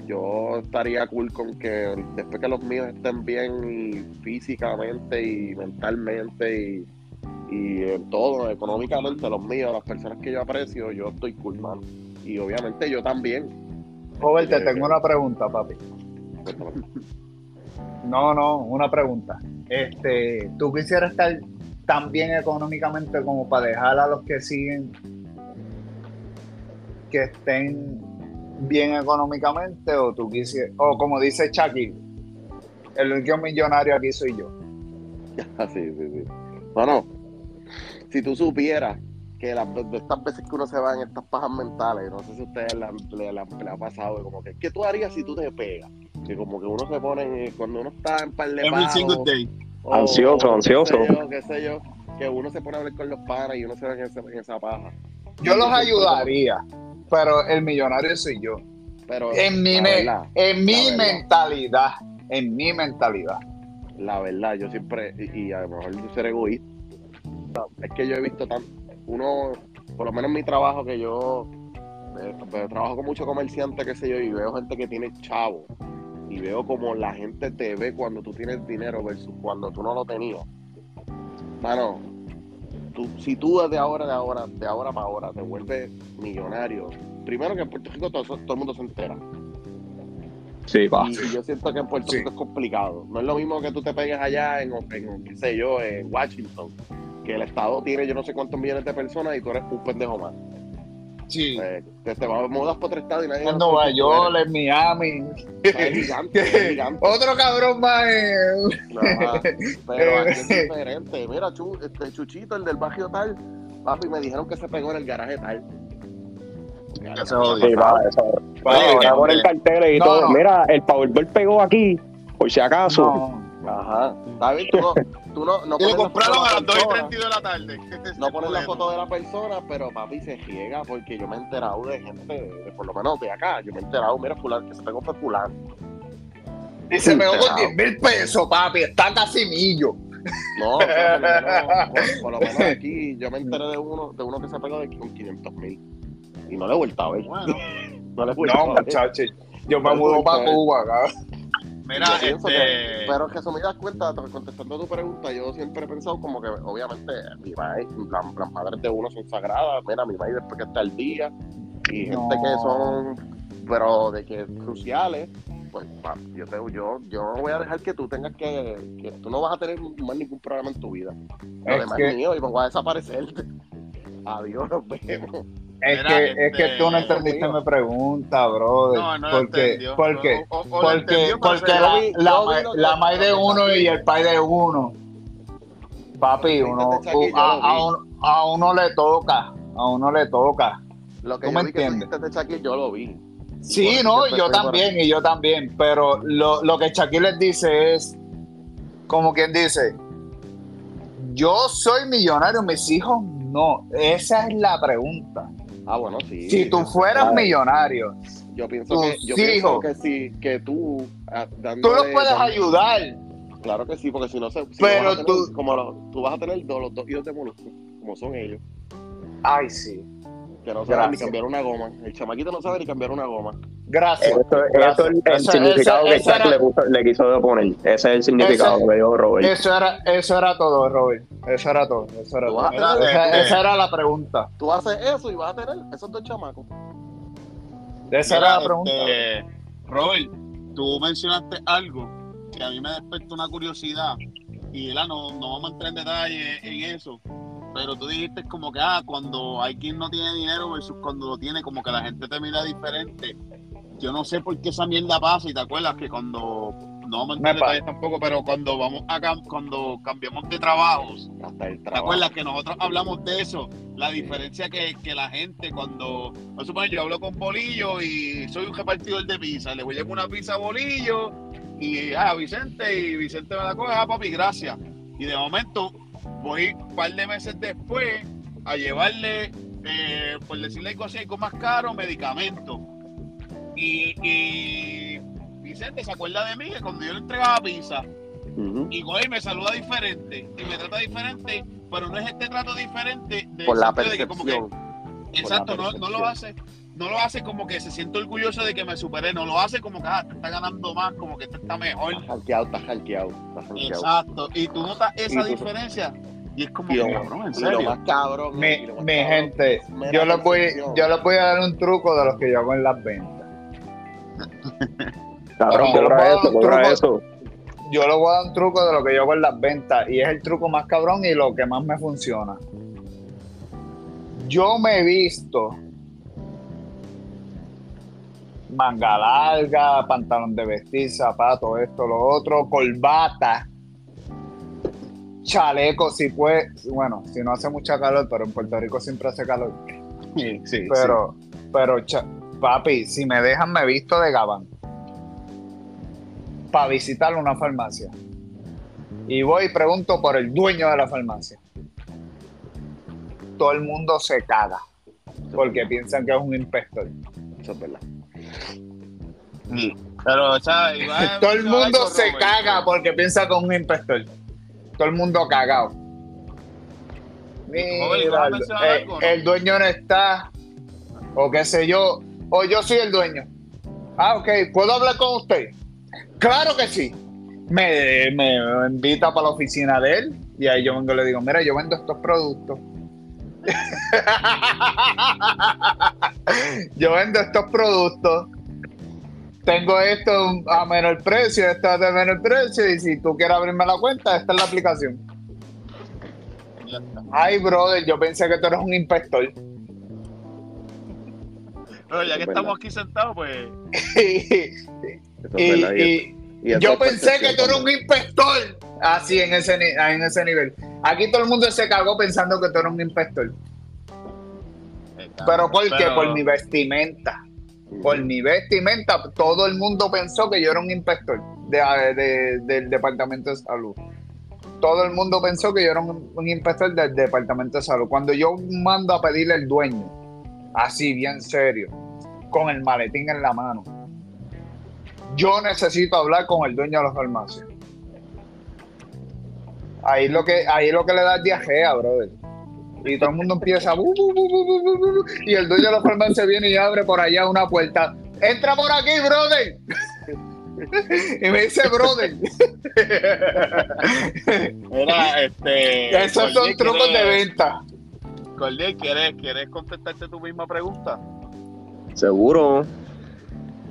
yo estaría cool con que después que los míos estén bien y físicamente y mentalmente y, y en todo, económicamente, los míos, las personas que yo aprecio, yo estoy cool, mano. Y obviamente yo también. Robert, te tengo una pregunta, papi. No, no, una pregunta. Este, ¿tú quisieras estar tan bien económicamente como para dejar a los que siguen que estén bien económicamente o tú quisieras, o como dice Chucky, el único millonario aquí soy yo? Así, sí, sí. Bueno, si tú supieras que las, de estas veces que uno se va en estas pajas mentales, no sé si a ustedes le, han- pasado, como que, ¿qué tú harías si tú te pegas? Que como que uno se pone, en- cuando uno está en par de Every pavos, single day. o- Ansioso, o ansioso. Qué sé, yo, qué sé yo, que uno se pone a hablar con los panas y uno se ve en, esa paja. Yo los ayudaría, pero el millonario soy yo. Pero En mi, la me- verdad, en mi mentalidad, en mi mentalidad. la verdad, yo siempre, y, y a lo mejor yo ser egoísta, es que yo he visto tan, uno, por lo menos en mi trabajo, que yo eh, pues, trabajo con muchos comerciantes, qué sé yo, y veo gente que tiene chavo, y veo como la gente te ve cuando tú tienes dinero versus cuando tú no lo tenías. Mano, tú, si tú desde ahora, de ahora, de ahora para ahora te vuelves millonario, primero que en Puerto Rico todo, todo el mundo se entera. Sí, va. Y, y yo siento que en Puerto Sí. Rico es complicado. No es lo mismo que tú te pegues allá en, en, qué sé yo, en Washington, que el Estado tiene yo no sé cuántos millones de personas y tú eres un pendejo más. Sí. Pues, te, te vas mudas por otro estado y nadie En Nueva York, en Miami. Es gigante, es gigante. Otro cabrón más. en- Ajá. Pero aquí es diferente. Mira, Chu- este Chuchito, el del barrio tal, papi, me dijeron que se pegó en el garaje tal. Ya se jodió. Sí, va, eso. Oye, Ahora por el cartel y No, todo. no. Mira, el Powerball pegó aquí, por si acaso. No. Ajá. Bien, tú no, tú no, no lo compraron a la las 2 y persona. 32 de la tarde. no pones la foto de la persona, pero papi se riega porque yo me he enterado de gente, de- por lo menos de acá, yo me he enterado, mira, fulano, que se pegó fue fulano. Y se pegó con Carajo. 10 mil pesos, papi. Está casi millo. No, o sea, por, lo menos, por- por lo menos aquí yo me enteré de uno, de uno que se pegó de con 500 mil. Y no le he vuelto a ver. Bueno, No le he vuelto No, a ver. muchachos. Yo me No, mudo para. Cuba, cabrón. Mira, Yo pienso este. que- pero que eso me das cuenta, contestando tu pregunta, yo siempre he pensado como que obviamente mi madre, las, las madres de uno son sagradas, mira, mi madre después que está al día, y gente que son, pero de que cruciales, pues pa, yo, te, yo, yo no voy a dejar que tú tengas que, que tú no vas a tener más ningún problema en tu vida. Lo Es demás que- es mío y me voy a desaparecer. Adiós, nos vemos. Es Mira, que, este, es que tú no entendiste mi pregunta, brother. No, no porque, entendió. porque, O- o- o lo porque, entendió, porque la, vi- vi madre de uno y el pai de uno. Papi, uno, a, uno, a uno le toca. A uno le toca. Lo que ¿Tú yo me vi entiendes? de yo lo vi. Sí, no, yo también, y yo también. Pero lo, lo que Shaquille les dice es, como quien dice, yo soy millonario, mis hijos no. Esa es la pregunta. Ah, bueno, sí. Si tú fueras Claro. millonario, Yo pienso tus que, yo pienso hijos. que sí, que tú ah, tú los puedes ayudar. Claro que sí, porque si no se. si Pero tener- tú- Como lo- tú vas a tener dos, los dos hijos de Molusco, como son ellos, Ay, sí. que no saben ni cambiar una goma. El chamaquito no sabe ni cambiar una goma. Gracias. Eso, eso es el Eso- significado eso- que eso Chuck era- le, puso- le quiso poner. Ese es el significado Ese- que dijo Robert. Eso era, eso era todo, Robin. Eso era todo. Eso era todo. tener- Esa, esa era la pregunta. Tú haces eso y vas a tener esos dos chamacos. Esa era la pregunta. este, Robert, tú mencionaste algo que a mí me despertó una curiosidad y ¿verdad? no, no vamos a entrar en detalle en eso, pero tú dijiste como que ah, cuando hay quien no tiene dinero versus cuando lo tiene, como que la gente te mira diferente. Yo no sé por qué esa mierda pasa y te acuerdas que cuando, no a Me pa- detalles tampoco, pero cuando vamos a cam- cuando cambiamos de trabajos, Hasta el ¿Te trabajo. acuerdas que nosotros hablamos de eso? La diferencia que, que la gente cuando, no suponer, yo hablo con Bolillo y soy un repartidor de pizza, le voy a llevar una pizza a Bolillo y ah, Vicente, y Vicente me la coge, ah, papi, gracias. Y de momento voy un par de meses después a llevarle, eh, por decirle algo así, algo más caro, medicamentos. Y, y Vicente se acuerda de mí que cuando yo le entregaba pizza, Ujú. y Goy me saluda diferente y me trata diferente, pero no es este trato diferente de Por la de que como que- percepción. exacto, la no, no lo hace, no lo hace como que se siente orgulloso de que me superé, no lo hace como que ah, te está ganando más, como que este está mejor. Estás hackeado, estás hackeado. Exacto, y tú notas esa Y diferencia y es como Y que lo- cabrón, en Y lo serio. más cabrón. Mi, lo más mi cabrón gente, yo les, voy, percepción. yo les voy a dar un truco de los que yo hago en las ventas. Cabrón, Yo cobra eso, cobra eso. Yo les voy a dar un truco de lo que yo hago en las ventas y es el truco más cabrón y lo que más me funciona. Yo me he visto manga larga, pantalón de vestir, zapatos, esto, lo otro, corbata, chaleco, si puede, bueno, si no hace mucha calor, pero en Puerto Rico siempre hace calor. Sí, sí, Pero, pero, cha- papi, si me dejan, me visto de gabán. Para visitar una farmacia. Y voy y pregunto por el dueño de la farmacia. Todo el mundo se caga. Porque piensan que es un inspector. Eso es verdad. Pero, o sea, igual- Todo el mundo se Robert, caga porque piensa que es un inspector. Todo el mundo cagado. El dueño no está. O qué sé yo. O yo soy el dueño. Ah, ok. ¿Puedo hablar con usted? Claro que sí. Me, me invita para la oficina de él y ahí yo vengo y le digo, mira, yo vendo estos productos. yo vendo estos productos. Tengo esto a menor precio, esto es de menor precio y si tú quieres abrirme la cuenta, esta es la aplicación. Ay, brother, yo pensé que tú eres un inspector. Pero ya que Es estamos verdad. aquí sentados, pues y, Eso es verdad. y- y yo pensé que tú eras un inspector. Así, en ese, ni- en ese nivel. Aquí todo el mundo se cagó pensando que tú eras un inspector. ¿Pero por qué? pero- Por mi vestimenta. Por mi vestimenta, todo el mundo pensó que yo era un inspector de- de- del Departamento de Salud. Todo el mundo pensó que yo era un, un inspector del Departamento de Salud. Cuando yo mando a pedirle al dueño, así bien serio, con el maletín en la mano, yo necesito hablar con el dueño de la farmacia. Ahí lo que, ahí lo que le da diarrea, brother. Y todo el mundo empieza, y el dueño de la farmacia viene y abre por allá una puerta. Entra por aquí, brother. y me dice, brother. Este. Esos son trucos de ¿quieres- venta. ¿Quieres, ¿quieres contestarte tu misma pregunta? Seguro.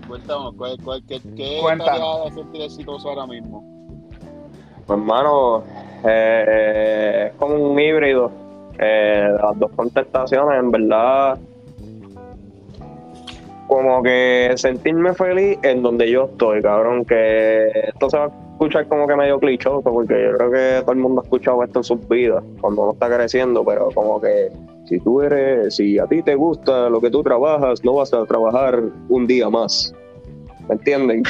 Cuéntame, ¿cuál, cuál, qué, qué Cuéntanos. de sentir exitoso ahora mismo? Pues, hermano, eh, es como un híbrido. Eh, las dos contestaciones, en verdad, como que sentirme feliz en donde yo estoy, cabrón. Que esto se va a escuchar como que medio clichoso, porque yo creo que todo el mundo ha escuchado esto en sus vidas cuando uno está creciendo, pero como que si tú eres, si a ti te gusta lo que tú trabajas, no vas a trabajar un día más. ¿Me entienden?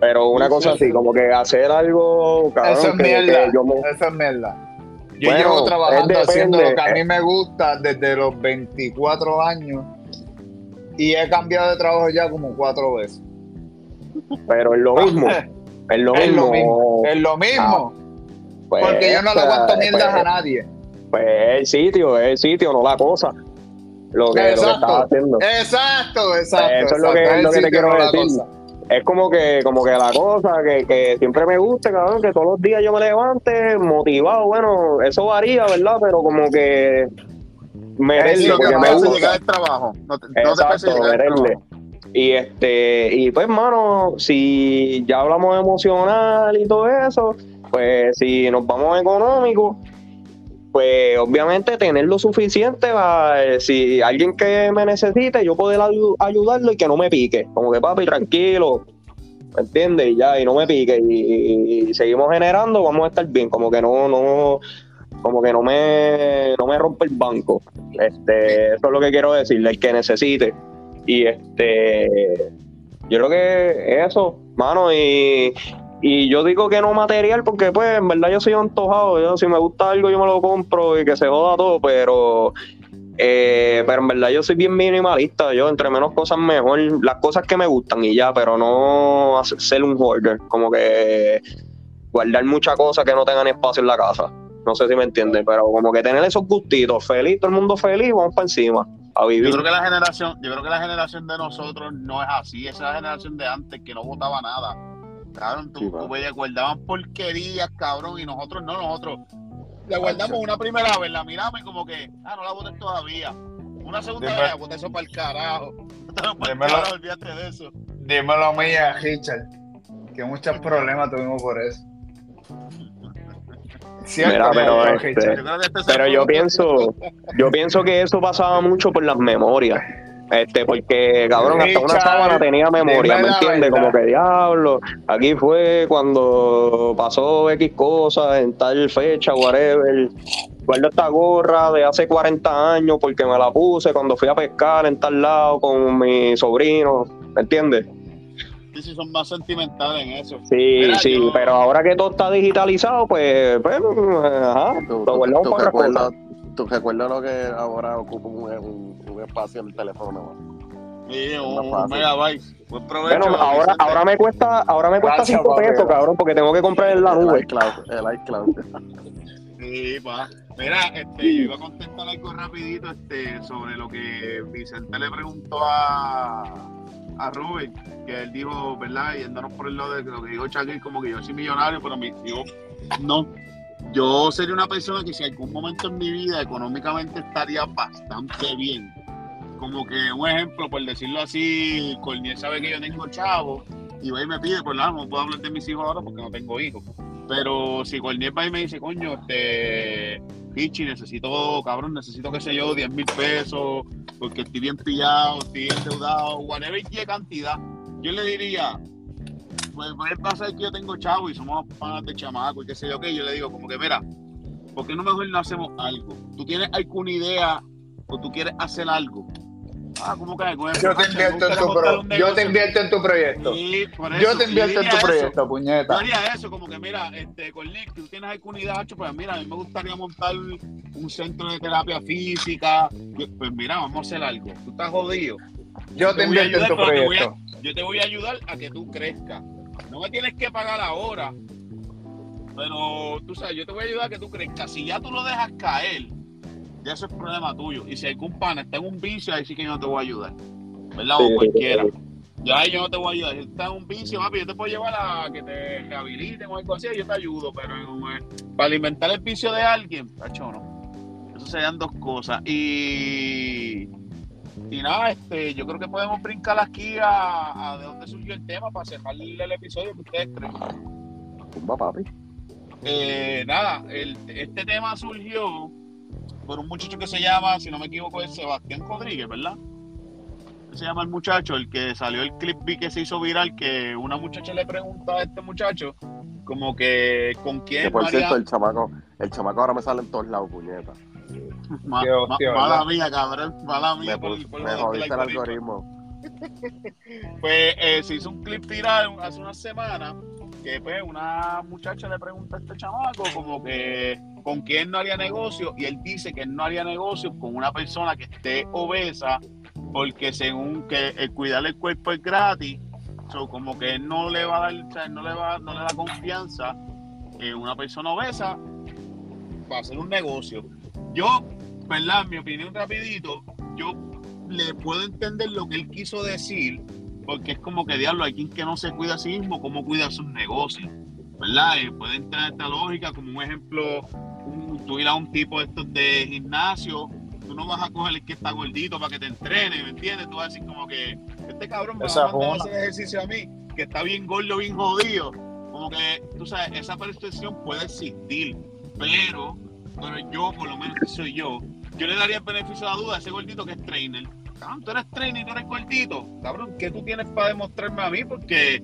Pero una Sí, cosa sí, así, sí. como que hacer algo, cabrón, Eso es que- mierda. que yo me- Eso es mierda. Yo Bueno, llevo trabajando es haciendo lo que a mí me gusta desde los 24 años y he cambiado de trabajo ya como cuatro veces. pero es lo mismo. Es lo Es mismo. lo mismo. Es lo mismo. Pues, porque yo no le aguanto mierdas pues, a nadie. Pues es el sitio, es el sitio, no la cosa. lo que, lo que Exacto. estás haciendo. Exacto, exacto. Eso es lo que- Ahí lo que te quiero no decir. cosa. Es como que, como que la cosa que, que siempre me gusta, cabrón, que todos los días yo me levante motivado, bueno, eso varía, ¿verdad? Pero como que lo que porque me gusta. llegar al trabajo. No te, no te Exacto, al meterle. trabajo. Y este, y pues, mano, si ya hablamos emocional y todo eso, pues si nos vamos económico, pues obviamente tener lo suficiente para si alguien que me necesite, yo poder ayu- ayudarlo y que no me pique. Como que papi, tranquilo, ¿me entiendes? Y ya, y no me pique. Y, y- y seguimos generando, vamos a estar bien. Como que no, no, como que no me, no me rompe el banco. Este, eso es lo que quiero decirle, el que necesite. Y este, yo creo que eso, mano, y, y yo digo que no material porque pues en verdad yo soy antojado, yo si me gusta algo yo me lo compro y que se joda todo, pero eh, pero en verdad yo soy bien minimalista, yo entre menos cosas mejor, las cosas que me gustan y ya, pero no ser un hoarder, como que guardar muchas cosas que no tengan espacio en la casa. No sé si me entienden, pero como que tener esos gustitos, feliz, todo el mundo feliz, vamos para encima, a vivir. Yo creo que la generación, yo creo que la generación de nosotros no es así, esa es la generación de antes que no votaba nada. Cabrón, tú, Sí, tú veías, guardaban porquerías, cabrón, y nosotros no, nosotros la guardamos una primera vez, la miramos y como que, ah, no la voté todavía. Una segunda Dime- vez, boté eso para el carajo. Para el Dímelo. carajo, olvídate de eso. Dímelo a mí y a Richard, que muchos problemas tuvimos por eso. Cierto, Mira, pero, ¿no, este, Pero yo pienso, yo pienso que eso pasaba mucho por las memorias. Este, porque cabrón, hasta una sábana tenía memoria, ¿me entiendes? Como que diablo, aquí fue cuando pasó X cosas en tal fecha, whatever. Guardo esta gorra de hace 40 años porque me la puse cuando fui a pescar en tal lado con mi sobrino, ¿me entiendes? Sí, sí, son más sentimentales en eso. Sí, Mira, sí, yo- pero ahora que todo está digitalizado, pues, pues ajá, ¿Tú, lo guardamos tú para otra cosa. recuerdas, ¿Tú recuerdas lo que ahora ocupa un, un, un espacio en el teléfono? ¿no? Sí, un, un megabyte. Buen provecho. Bueno, ahora, Vicente. ahora me cuesta, ahora me cuesta Gracias, 5 papi, pesos, cabrón, porque tengo que comprar la El nube. iCloud, el iCloud. Sí, pa. Mira, este, yo iba a contestar algo rapidito este, sobre lo que Vicente le preguntó a, a Rubén, que él dijo, ¿verdad? Yéndonos por el lado de lo que dijo Shakir, como que yo soy millonario, pero mi, yo no. Yo sería una persona que si algún momento en mi vida económicamente estaría bastante bien. Como que un ejemplo, por decirlo así, Corniel sabe que yo tengo chavo y va y me pide, pues nada, no puedo hablar de mis hijos ahora porque no tengo hijos. Pero si Corniel va y me dice, coño, este, Pichi, necesito, cabrón, necesito, qué sé yo, 10 mil pesos, porque estoy bien pillado, estoy endeudado, whatever qué cantidad, yo le diría, pues, pues pasa que yo tengo chavo y somos panas de chamaco y qué sé yo qué, yo le digo como que, mira, ¿por qué no mejor no hacemos algo? ¿Tú tienes alguna idea o tú quieres hacer algo? Ah, ¿cómo Yo te invierto en tu pro- yo te invierto en tu proyecto. Sí, por Yo te invierto en tu eso. proyecto, Yo puñeta. haría eso, como que mira, este, con Nick, tú tienes alguna idea, pues mira, a mí me gustaría montar un centro de terapia física. Yo- Pues mira, vamos a hacer algo. Tú estás jodido. Yo te invierto en tu a- proyecto. Yo te voy a ayudar a que tú crezcas. No me tienes que pagar ahora, pero tú sabes, yo te voy a ayudar a que tú crezcas. Si ya tú lo dejas caer, ya eso es problema tuyo. Y si algún pana está en un vicio, ahí sí que yo no te voy a ayudar. ¿Verdad? Sí, o cualquiera. sí. Ya ahí yo no te voy a ayudar. Si estás en un vicio, papi, yo te puedo llevar a que te rehabiliten o algo así, yo te ayudo, pero eh, para alimentar el vicio de alguien, tacho, no. Eso serían dos cosas. Y, y nada, este, yo creo que podemos brincar aquí a, a de dónde surgió el tema para cerrar el episodio que ustedes creen. Tumba, papi. Eh, nada, el- este tema surgió por un muchacho que se llama, si no me equivoco, es Sebastián Rodríguez, ¿verdad? Se llama el muchacho, el que salió el clip que se hizo viral, que una muchacha le pregunta a este muchacho, como que con quién Que por María- cierto, el chamaco, el chamaco ahora me sale en todos lados, puñeta. Ma- Qué hostia, ma- mala mía, cabrón, mala mía. Me, por- pus- por me jodiste el algoritmo. algoritmo. Pues eh, se hizo un clip viral hace una semana que pues una muchacha le pregunta a este chamaco como que con quién no haría negocio y él dice que él no haría negocio con una persona que esté obesa porque según que el cuidar el cuerpo es gratis, so, como que él no le va a dar, no le va, no le da confianza que una persona obesa va a hacer un negocio. Yo, ¿verdad? Mi opinión rapidito, yo le puedo entender lo que él quiso decir, porque es como que diablo, hay quien que no se cuida a sí mismo, cómo cuida sus negocios, ¿verdad? Y puede entrar esta lógica como un ejemplo, un, tú ir a un tipo de estos de gimnasio, tú no vas a coger el que está gordito para que te entrene, ¿me entiendes? Tú vas a decir como que este cabrón me Esa va a hacer ejercicio a mí, que está bien gordo, bien jodido. Como que, tú sabes, esa percepción puede existir, pero, pero yo, por lo menos soy yo, yo le daría el beneficio de la duda a ese gordito que es trainer. Cabrón, tú eres trainer y tú eres gordito. Cabrón, ¿qué tú tienes para demostrarme a mí? Porque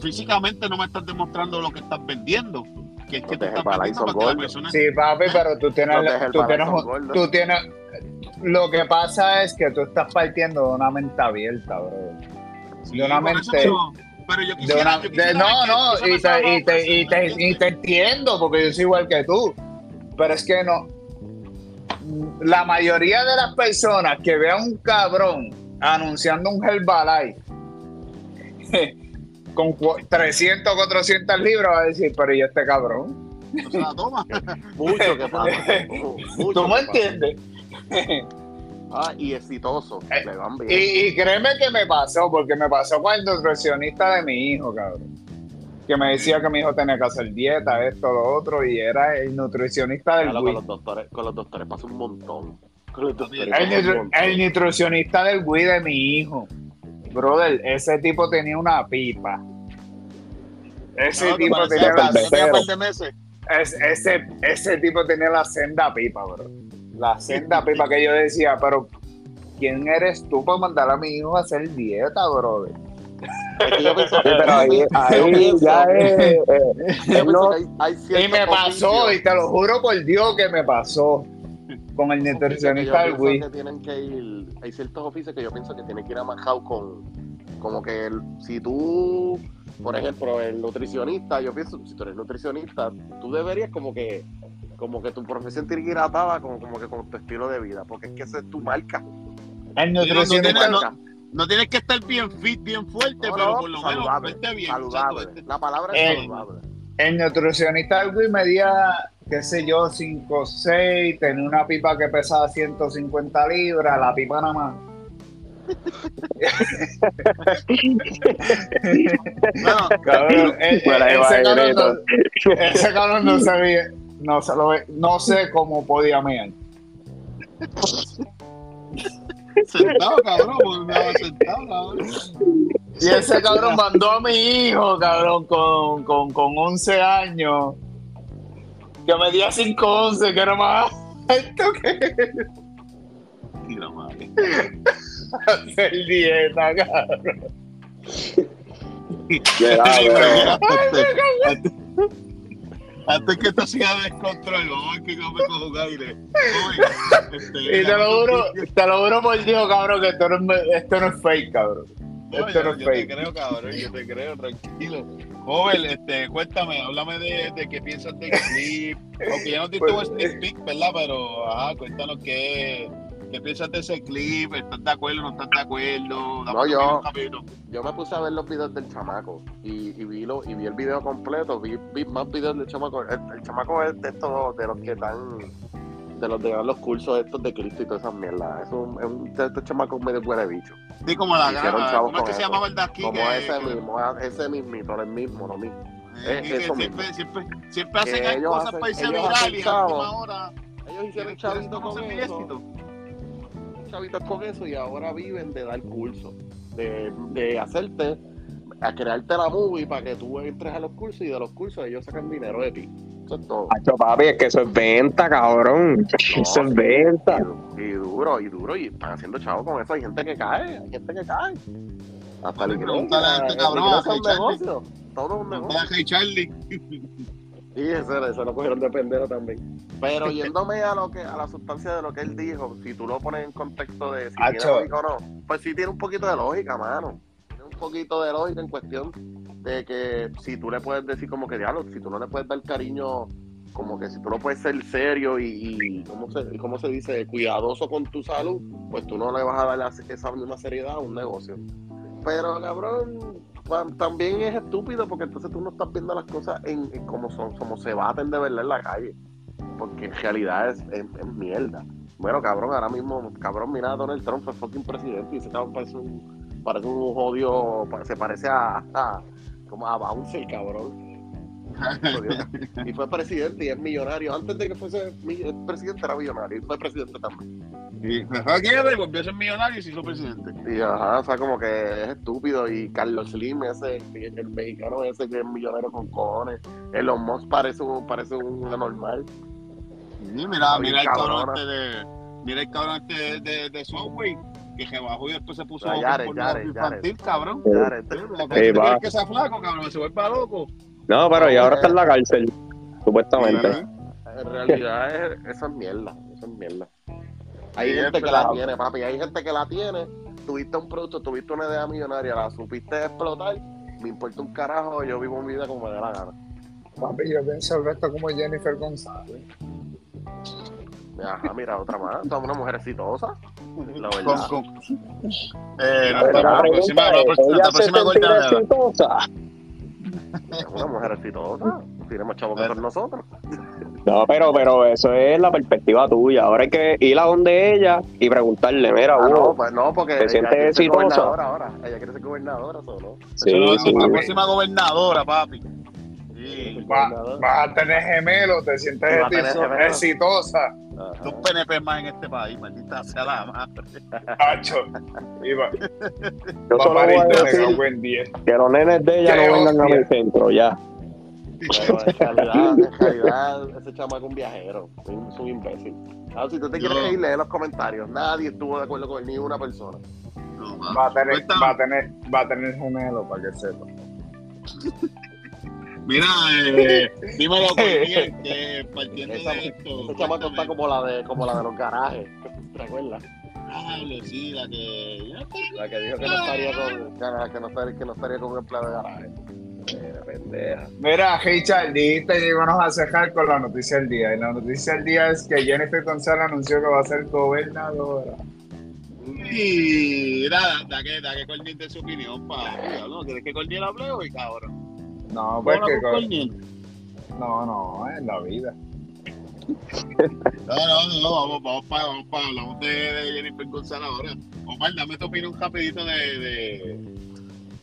físicamente no me estás demostrando lo que estás vendiendo. Que es que tú estás vendiendo para que la persona... Sí, papi, pero tú tienes, tú tienes, tú tienes, lo que pasa es que tú estás partiendo de una mente abierta, bro. Sí, de una mente- yo- pero yo quisiera, una- yo de- quisiera no, no, y te, y, te, y, te, y te entiendo, porque yo soy igual que tú. Pero es que no. La mayoría de las personas que vean un cabrón anunciando un Herbalife con cu- 300 o 400 libras, va a decir, pero ¿y este cabrón? O sea, toma. Mucho que pasa. mucho ¿Tú me entiendes? Ah, y exitoso. Eh, le van bien. Y, y créeme que me pasó, porque me pasó con el nutricionista de mi hijo, cabrón. Que me decía que mi hijo tenía que hacer dieta, esto, lo otro, y era el nutricionista del Claro, Wii. con los doctores, con los doctores pasa un montón. Con los doctores El pasa El, un montón. el nutricionista del Wii de mi hijo. Brother, ese tipo tenía una pipa. Ese No, tipo tenía la senda, es- ese, ese tipo tenía la senda pipa, bro. La senda pipa que yo decía, pero ¿quién eres tú para mandar a mi hijo a hacer dieta, brother? Es que yo pienso- Sí, pero ahí, yo ahí pienso- ya es. eh, yo es pienso lo- que hay- hay Y me pasó, y te lo juro por Dios que me pasó con el nutricionista del Wii. que tienen que ir, hay ciertos oficios que yo pienso que tienen que ir amajados con, como que el- si tú, por ejemplo, el nutricionista, yo pienso, si tú eres nutricionista, tú deberías como que, como que tu profesión tiene que ir atada con, como que con tu estilo de vida, porque es que esa es tu marca. El nutricionista. no- tienes que estar bien fit, bien fuerte, No, pero no, por lo menos saludable, bien. saludable. La palabra es saludable. El nutricionista del Wii medía, qué sé yo, 5 6, tenía una pipa que pesaba 150 libras, la pipa nada más. Bueno, Cabrón, e- Por ahí e- va ese, el cabrón no, ese cabrón no sabía, no, se lo no sé cómo podía mear. sentado, cabrón, sentado, cabrón. Y ese cabrón mandó a mi hijo, cabrón, con, con, con 11 años, que medía 5'11, que era más alto que Tira, madre. hacer dieta, cabrón. Pero mira, antes, antes- que esto siga descontrol, vamos a ver que come con aire. Oye, este, Y te lo juro, te lo juro por Dios, cabrón, que esto no es, esto no es fake, cabrón. No, Esto yo, no es yo te fake. creo, cabrón, yo te creo, tranquilo. Joven, este, cuéntame, háblame de, de qué piensas del clip. Aunque ya nos diste un Pues, sneak peek, ¿verdad? Pero, ajá, cuéntanos qué, qué piensas de ese clip. ¿Estás de acuerdo no estás de acuerdo? No, yo-. Yo me puse a ver los videos del chamaco y, y vi lo, y vi el video completo, vi, vi más videos del chamaco. El, el chamaco es de estos, de los que dan, de los de dan los cursos estos de Cristo y todas esas mierdas. Es un, es un estos chamacos medio buena bicho. Sí, como la chavos ¿Cómo es que se llamaba el de aquí? Como que, ese que- mismo, ese mismito, el mismo, lo mismo. es que eso siempre, mismo. siempre, siempre hacen cosas hacen- para irse ellos viral y a última hora. Ellos hicieron chavitos con eso. éxito. chavitos con eso y ahora viven de dar cursos, de, de hacerte, a crearte la movie para que tú entres a los cursos y de los cursos ellos sacan dinero de ti. Eso es todo. Macho, papi, es que eso es venta, cabrón. Eso es venta. Y, y duro, y duro, y están haciendo chavos con eso. Hay gente que cae, hay gente que cae. Hasta iglesia, pregúntale a este la cabrón, a es un Richard. negocio. Todo es un negocio. Hey Charlie. Y eso, eso lo cogieron de pendejo también. Pero yéndome a lo que a la sustancia de lo que él dijo, si tú lo pones en contexto de si tiene Acho. lógica o no, pues sí tiene un poquito de lógica, mano. Tiene un poquito de lógica en cuestión de que si tú le puedes decir como que diablo, si tú no le puedes dar cariño, como que si tú no puedes ser serio y, y ¿cómo, se, cómo se dice? Cuidadoso con tu salud, pues tú no le vas a dar esa misma seriedad a un negocio. Pero cabrón, también es estúpido porque entonces tú no estás viendo las cosas en, como son, como se baten de verdad en la calle. Porque en realidad es, es- es mierda. Bueno, cabrón, ahora mismo, cabrón, mira a Donald Trump, fue fucking presidente y ese cabrón parece un, parece un odio, se parece a, a como a Bouncer, cabrón. y fue presidente y es millonario. Antes de que fuese presidente era millonario y fue presidente también. Y fue y volvió a ser millonario y se hizo presidente. Y ajá, o sea, como que es estúpido. Y Carlos Slim, ese, el mexicano ese que es millonario con cojones. Elon Musk parece un, parece un normal. mira, mira el cabrón este de. Mira el cabrón este de, de, Subway que se bajó y después se puso Yare, Yare, infantil, cabrón. Yare, Yare. va. que sea flaco, cabrón, se vuelve para loco. No, pero y ahora está en la cárcel, supuestamente. En realidad es, eso es mierda, eso es mierda. Hay gente que la tiene, papi, hay gente que la tiene. Tuviste un producto, tuviste una idea millonaria, la supiste explotar, me importa un carajo, yo vivo mi vida como me dé la gana. Papi, yo pienso esto como Jennifer González. Ajá, mira, otra más. Somos una mujer exitosa. La verdad. Con, con, eh, la, la, la, próxima, la, la próxima exitosa. Es una mujer exitosa. Tiene chavo que nosotros. No, pero, pero eso es la perspectiva tuya. Ahora hay que ir a donde ella y preguntarle, mira, ah, no, pues no, porque ¿te sientes exitosa? Ahora. Ella quiere ser gobernadora solo. Sí, sí. La próxima gobernadora, papi. vas a tener gemelos, te sientes exitosa. Dos PNP más en este país, maldita sea la madre. Hacho. Iba. Yo solo voy a decir buen día. que los nenes de ella no vengan a mi centro, ya. Bueno, en realidad, en realidad, ese chamaco es un viajero, es un imbécil. Ahora, si tú te quieres ir, lee los comentarios. Nadie estuvo de acuerdo con él, ni una persona. No, va, a tener, va, a tener, va a tener gemelo para que sepa. Mira, eh, dímelo por bien, que partiendo esa, de esto. Ese chamaco está como la de, como la de los garajes, ¿te acuerdas? Ah, sí, la que. La que dijo que no estaría con, que no estaría, que no estaría con un empleado de garaje. Mira, pendeja. Mira, Richard, dijiste que íbamos a cejar con la noticia del día. Y la noticia del día es que Jennifer González anunció que va a ser gobernadora. Y da, da que, da que Corniel su opinión, pa. ¿no? ¿Quieres que Corniel hable hoy, cabrón? No, pues que No, no, en la vida. No, no, no, vamos, vamos para, vamos para, hablamos de, de Jennifer González ahora. Omar, dame tu opinión rapidito de, de,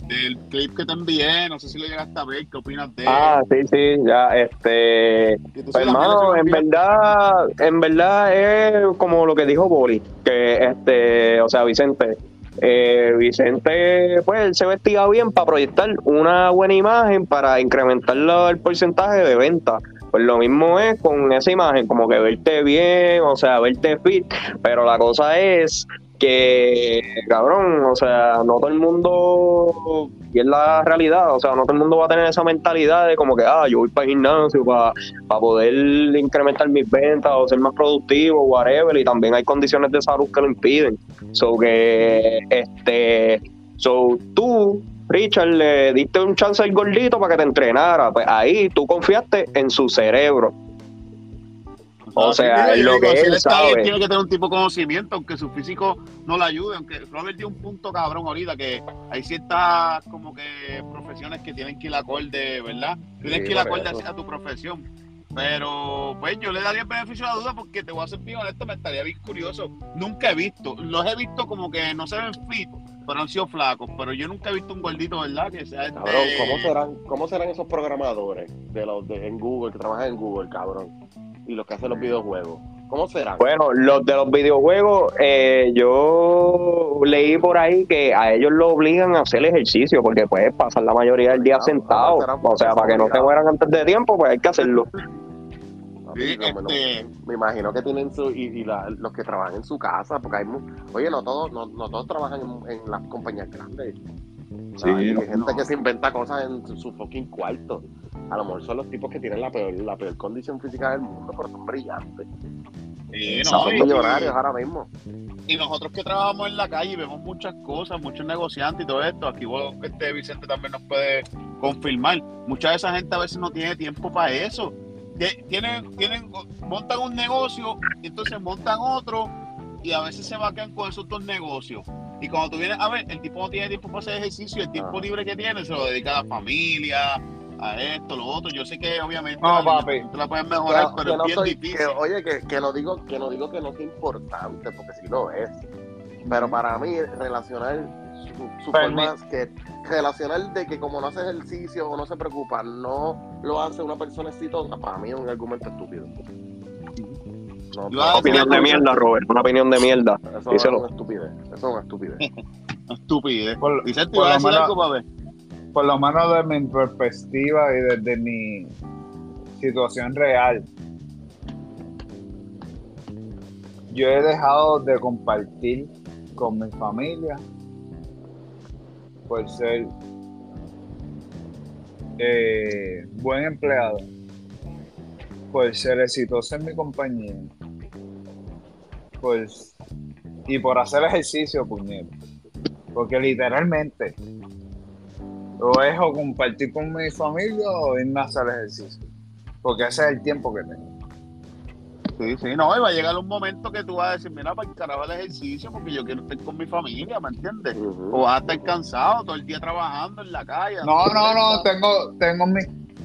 del clip que te envié, no sé si lo llegaste a ver, ¿qué opinas de él? Ah, sí, sí, ya, este, pues, hermano, en verdad, en verdad es como lo que dijo Boris, que este, o sea, Vicente, eh, Vicente, pues él se vestía bien para proyectar una buena imagen para incrementar el porcentaje de venta. Pues lo mismo es con esa imagen, como que verte bien, o sea, verte fit, pero la cosa es que, cabrón, o sea, no todo el mundo, y es la realidad, o sea, no todo el mundo va a tener esa mentalidad de como que, ah, yo voy para el gimnasio para, para poder incrementar mis ventas o ser más productivo, whatever, y también hay condiciones de salud que lo impiden. So que, este, so tú, Richard, le diste un chance al gordito para que te entrenara, pues ahí tú confiaste en su cerebro o sea, lo que él sabe. tiene que tener un tipo de conocimiento, aunque su físico no le ayude. Aunque Robert dio un punto cabrón ahorita, que hay ciertas como que profesiones que tienen que ir acorde, ¿verdad? Tienes que ir acorde a tu profesión. Pero pues yo le daría el beneficio de la duda porque te voy a ser bien honesto, me estaría bien curioso. Nunca he visto, los he visto como que no se ven fit, pero han sido flacos. Pero yo nunca he visto un gordito, ¿verdad? Que sea este... Cabrón, ¿cómo serán, cómo serán esos programadores de los de, en Google, que trabajan en Google, cabrón? Y los que hacen los videojuegos? ¿Cómo será? Bueno, los de los videojuegos, eh, yo leí por ahí que a ellos lo obligan a hacer ejercicio porque puedes pasar la mayoría del día sentado. O sea, para que no te mueran antes de tiempo, pues hay que hacerlo. Este, me imagino que tienen su y, los que trabajan en su casa porque hay oye no todos no, todos trabajan en, las compañías grandes sí, hay gente que se inventa cosas en su fucking cuarto a lo mejor son los tipos que tienen la peor, la peor condición física del mundo, pero son brillantes. Sí, no, son millonarios ahora mismo. Y nosotros que trabajamos en la calle y vemos muchas cosas, muchos negociantes y todo esto, aquí vos, este Vicente también nos puede confirmar. Mucha de esa gente a veces no tiene tiempo para eso. Tienen, tienen, montan un negocio, y entonces montan otro, y a veces se vacan con esos dos negocios. Y cuando tú vienes a ver, el tipo no tiene tiempo para hacer ejercicio, el tiempo libre que tiene se lo dedica a la familia, a esto, lo otro. Yo sé que obviamente No, la papi. tú la puedes mejorar, Que- pero que es no bien soy- difícil. que, oye, que, que no digo que no digo que no sea importante, porque sí lo es. Pero para mí, relacionar su, su forma, que relacionar de que como no hace ejercicio o no se preocupa, no lo hace una persona exitosa, para mí es un argumento estúpido. No, hago- Opinión de mierda, Robert. Una opinión de mierda. eso es díselo. una estupidez. Eso es una estupidez. Estupidez. Por- Vicente, por ¿vas a lo decir menos- algo para ver? Por lo menos desde mi perspectiva y desde mi situación real, yo he dejado de compartir con mi familia por ser eh, buen empleado, por ser exitoso en mi compañía, pues, y por hacer ejercicio, puñero. Porque literalmente o es o compartir con mi familia o irme a hacer ejercicio. Porque ese es el tiempo que tengo. Sí, sí, no, y va a llegar un momento que tú vas a decir, mira, para el carajo el ejercicio, porque yo quiero estar con mi familia, ¿me entiendes? O vas a estar cansado todo el día trabajando en la calle. No, no, no, tengo, tengo mi,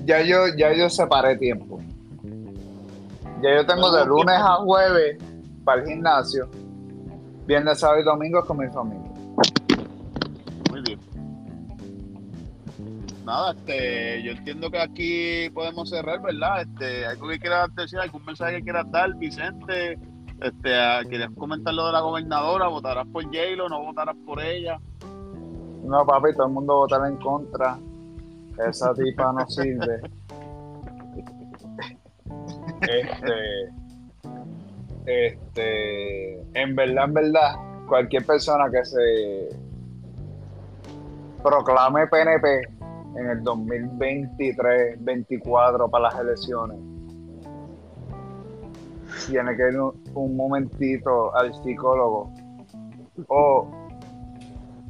ya yo, ya yo separé tiempo. Ya yo tengo de lunes a jueves para el gimnasio, viernes, sábado y domingo con mi familia. Nada, este, yo entiendo que aquí podemos cerrar, ¿verdad? Este, algo que quieras decir, algún mensaje que quieras dar, Vicente. Este, querías comentar lo de la gobernadora, votarás por J-Lo, no votarás por ella. No, papi, todo el mundo votará en contra. Esa tipa no sirve. Este, este, en verdad, en verdad, cualquier persona que se proclame PNP en el 2023, 24 para las elecciones, tiene que ir un, un momentito al psicólogo o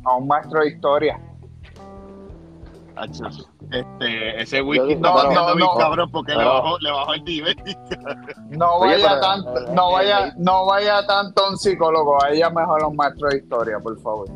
a un maestro de historia. Este, ese whisky No, está no, bien no. cabrón porque le, bajó, le bajó el nivel. No Oye, vaya pero, tanto, no eh, vaya, eh. no vaya tanto a un psicólogo, a ella mejor a un maestro de historia, por favor.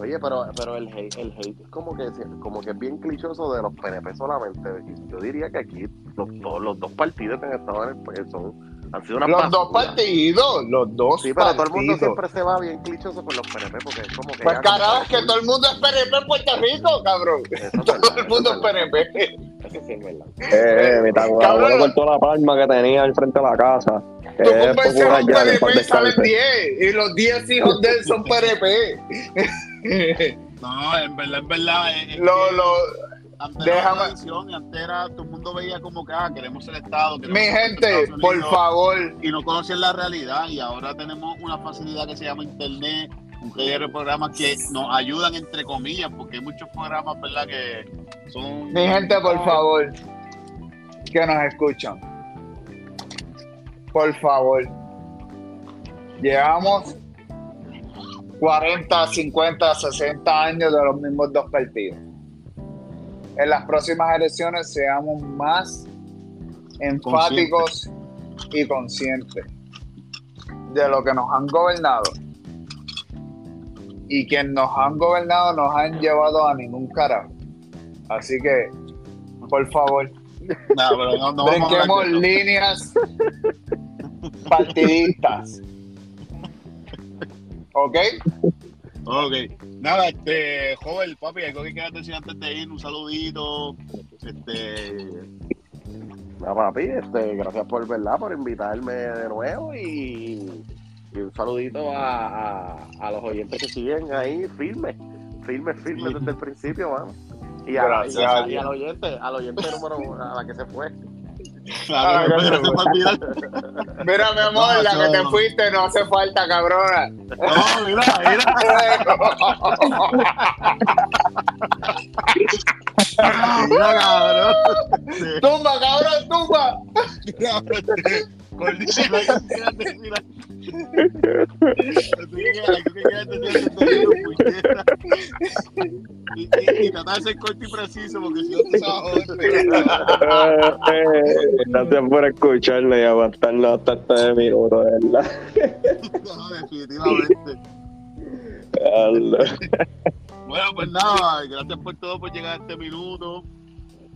Oye, pero, pero el hate, el hate es como que, como que es bien clichoso de los PNP solamente. Y Yo diría que aquí los, todos los dos partidos que han estado en el pues, son, han sido una Los dos partidos, los dos Sí, pero todo el mundo partidos. siempre se va bien clichoso con los PNP porque es como que. Pues carajo, es que todo el mundo es PNP en Puerto Rico, cabrón. Eso Todo verdad, el mundo es. PNP. Eso sí es verdad. Eh, mi cortó la palma que tenía al frente de la casa. Tú Eh, convences a un PNP y salen descanse. 10, y los 10 hijos de él son PNP. No, en verdad, en verdad. es Lo- que lo- antes déjame- y antes era, todo el mundo veía como que ah, queremos ser Estado. queremos mi gente, por favor, Y no conocían la realidad y ahora tenemos una facilidad que se llama Internet, un de programas que nos ayudan entre comillas, porque hay muchos programas, ¿verdad? Que son... mi gente, por favor, que nos escuchan. Por favor. Llevamos 40, 50, 60 años de los mismos dos partidos. En las próximas elecciones seamos más enfáticos y conscientes de lo que nos han gobernado. Y quienes nos han gobernado nos han llevado a ningún carajo. Así que, por favor, pero no, no brinquemos líneas partidistas. ¿Ok? Ok. Nada, este, joven, papi, algo que quieras decir antes de ir, un saludito, este... No, papi, este, gracias por verdad, por invitarme de nuevo y, y un saludito a, a, a los oyentes que siguen ahí firmes, firmes, firmes desde el principio, mano. Y, a, Gracias, y, a- y al oyente, al oyente número a la que se fue. Claro, Ah, no. Mira, mi amor, la que te fuiste no hace falta, cabrona. No, mira, mira. Mira, cabrón. tumba, cabrón, tumba. Gordito. Y, y, y tratar de ser corto y preciso, porque si no te sabes joder. Eh, Gracias por escucharme y aguantarnos hasta este minuto, de verdad. No, definitivamente. Bueno, pues nada, gracias por todo por llegar a este minuto.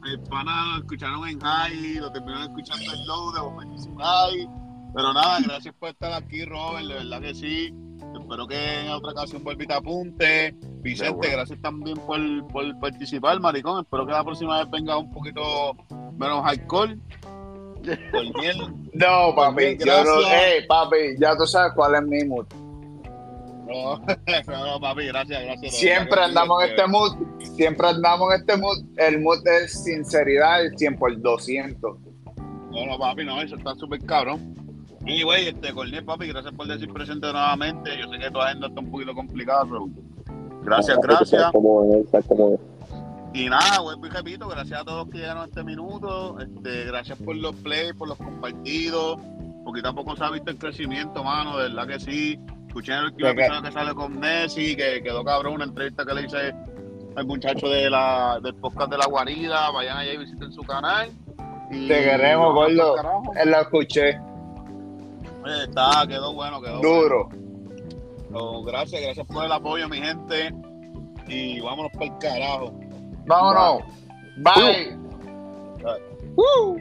El pana lo escucharon en high, lo terminaron escuchando en low, de momento un high. Pero nada, gracias por estar aquí, Robert, de verdad que sí. Espero que en otra ocasión vuelva y te apunte. Vicente, bueno. gracias también por, por participar, maricón. Espero que la próxima vez venga un poquito menos alcohol. No, papi, yo no, eh, papi, ya tú sabes cuál es mi mood. No, no, no, papi, gracias, gracias. Siempre andamos en este, este mood, siempre andamos en este mood. El mood es sinceridad, el 100 por 200. No, no, papi, no, eso está súper cabrón. Y, güey, este, Cornel, papi, gracias por decir presente nuevamente. Yo sé que tu agenda está un poquito complicada, pero gracias, gracias. Y nada, vuelvo y repito, gracias a todos que llegaron a este minuto. Este, gracias por los plays, por los compartidos. Poquito a poco se ha visto el crecimiento, mano, de verdad que sí. Escuché el último episodio que sale con Nessie, que quedó cabrón, una entrevista que le hice al muchacho de la, del podcast de la guarida. Vayan allá y visiten su canal. Y Te queremos, gordo. Él lo escuché, Está, quedó bueno, quedó bueno. duro. Gracias, gracias por el apoyo, mi gente. Y vámonos para el carajo. Vámonos. Bye. Bye. Woo.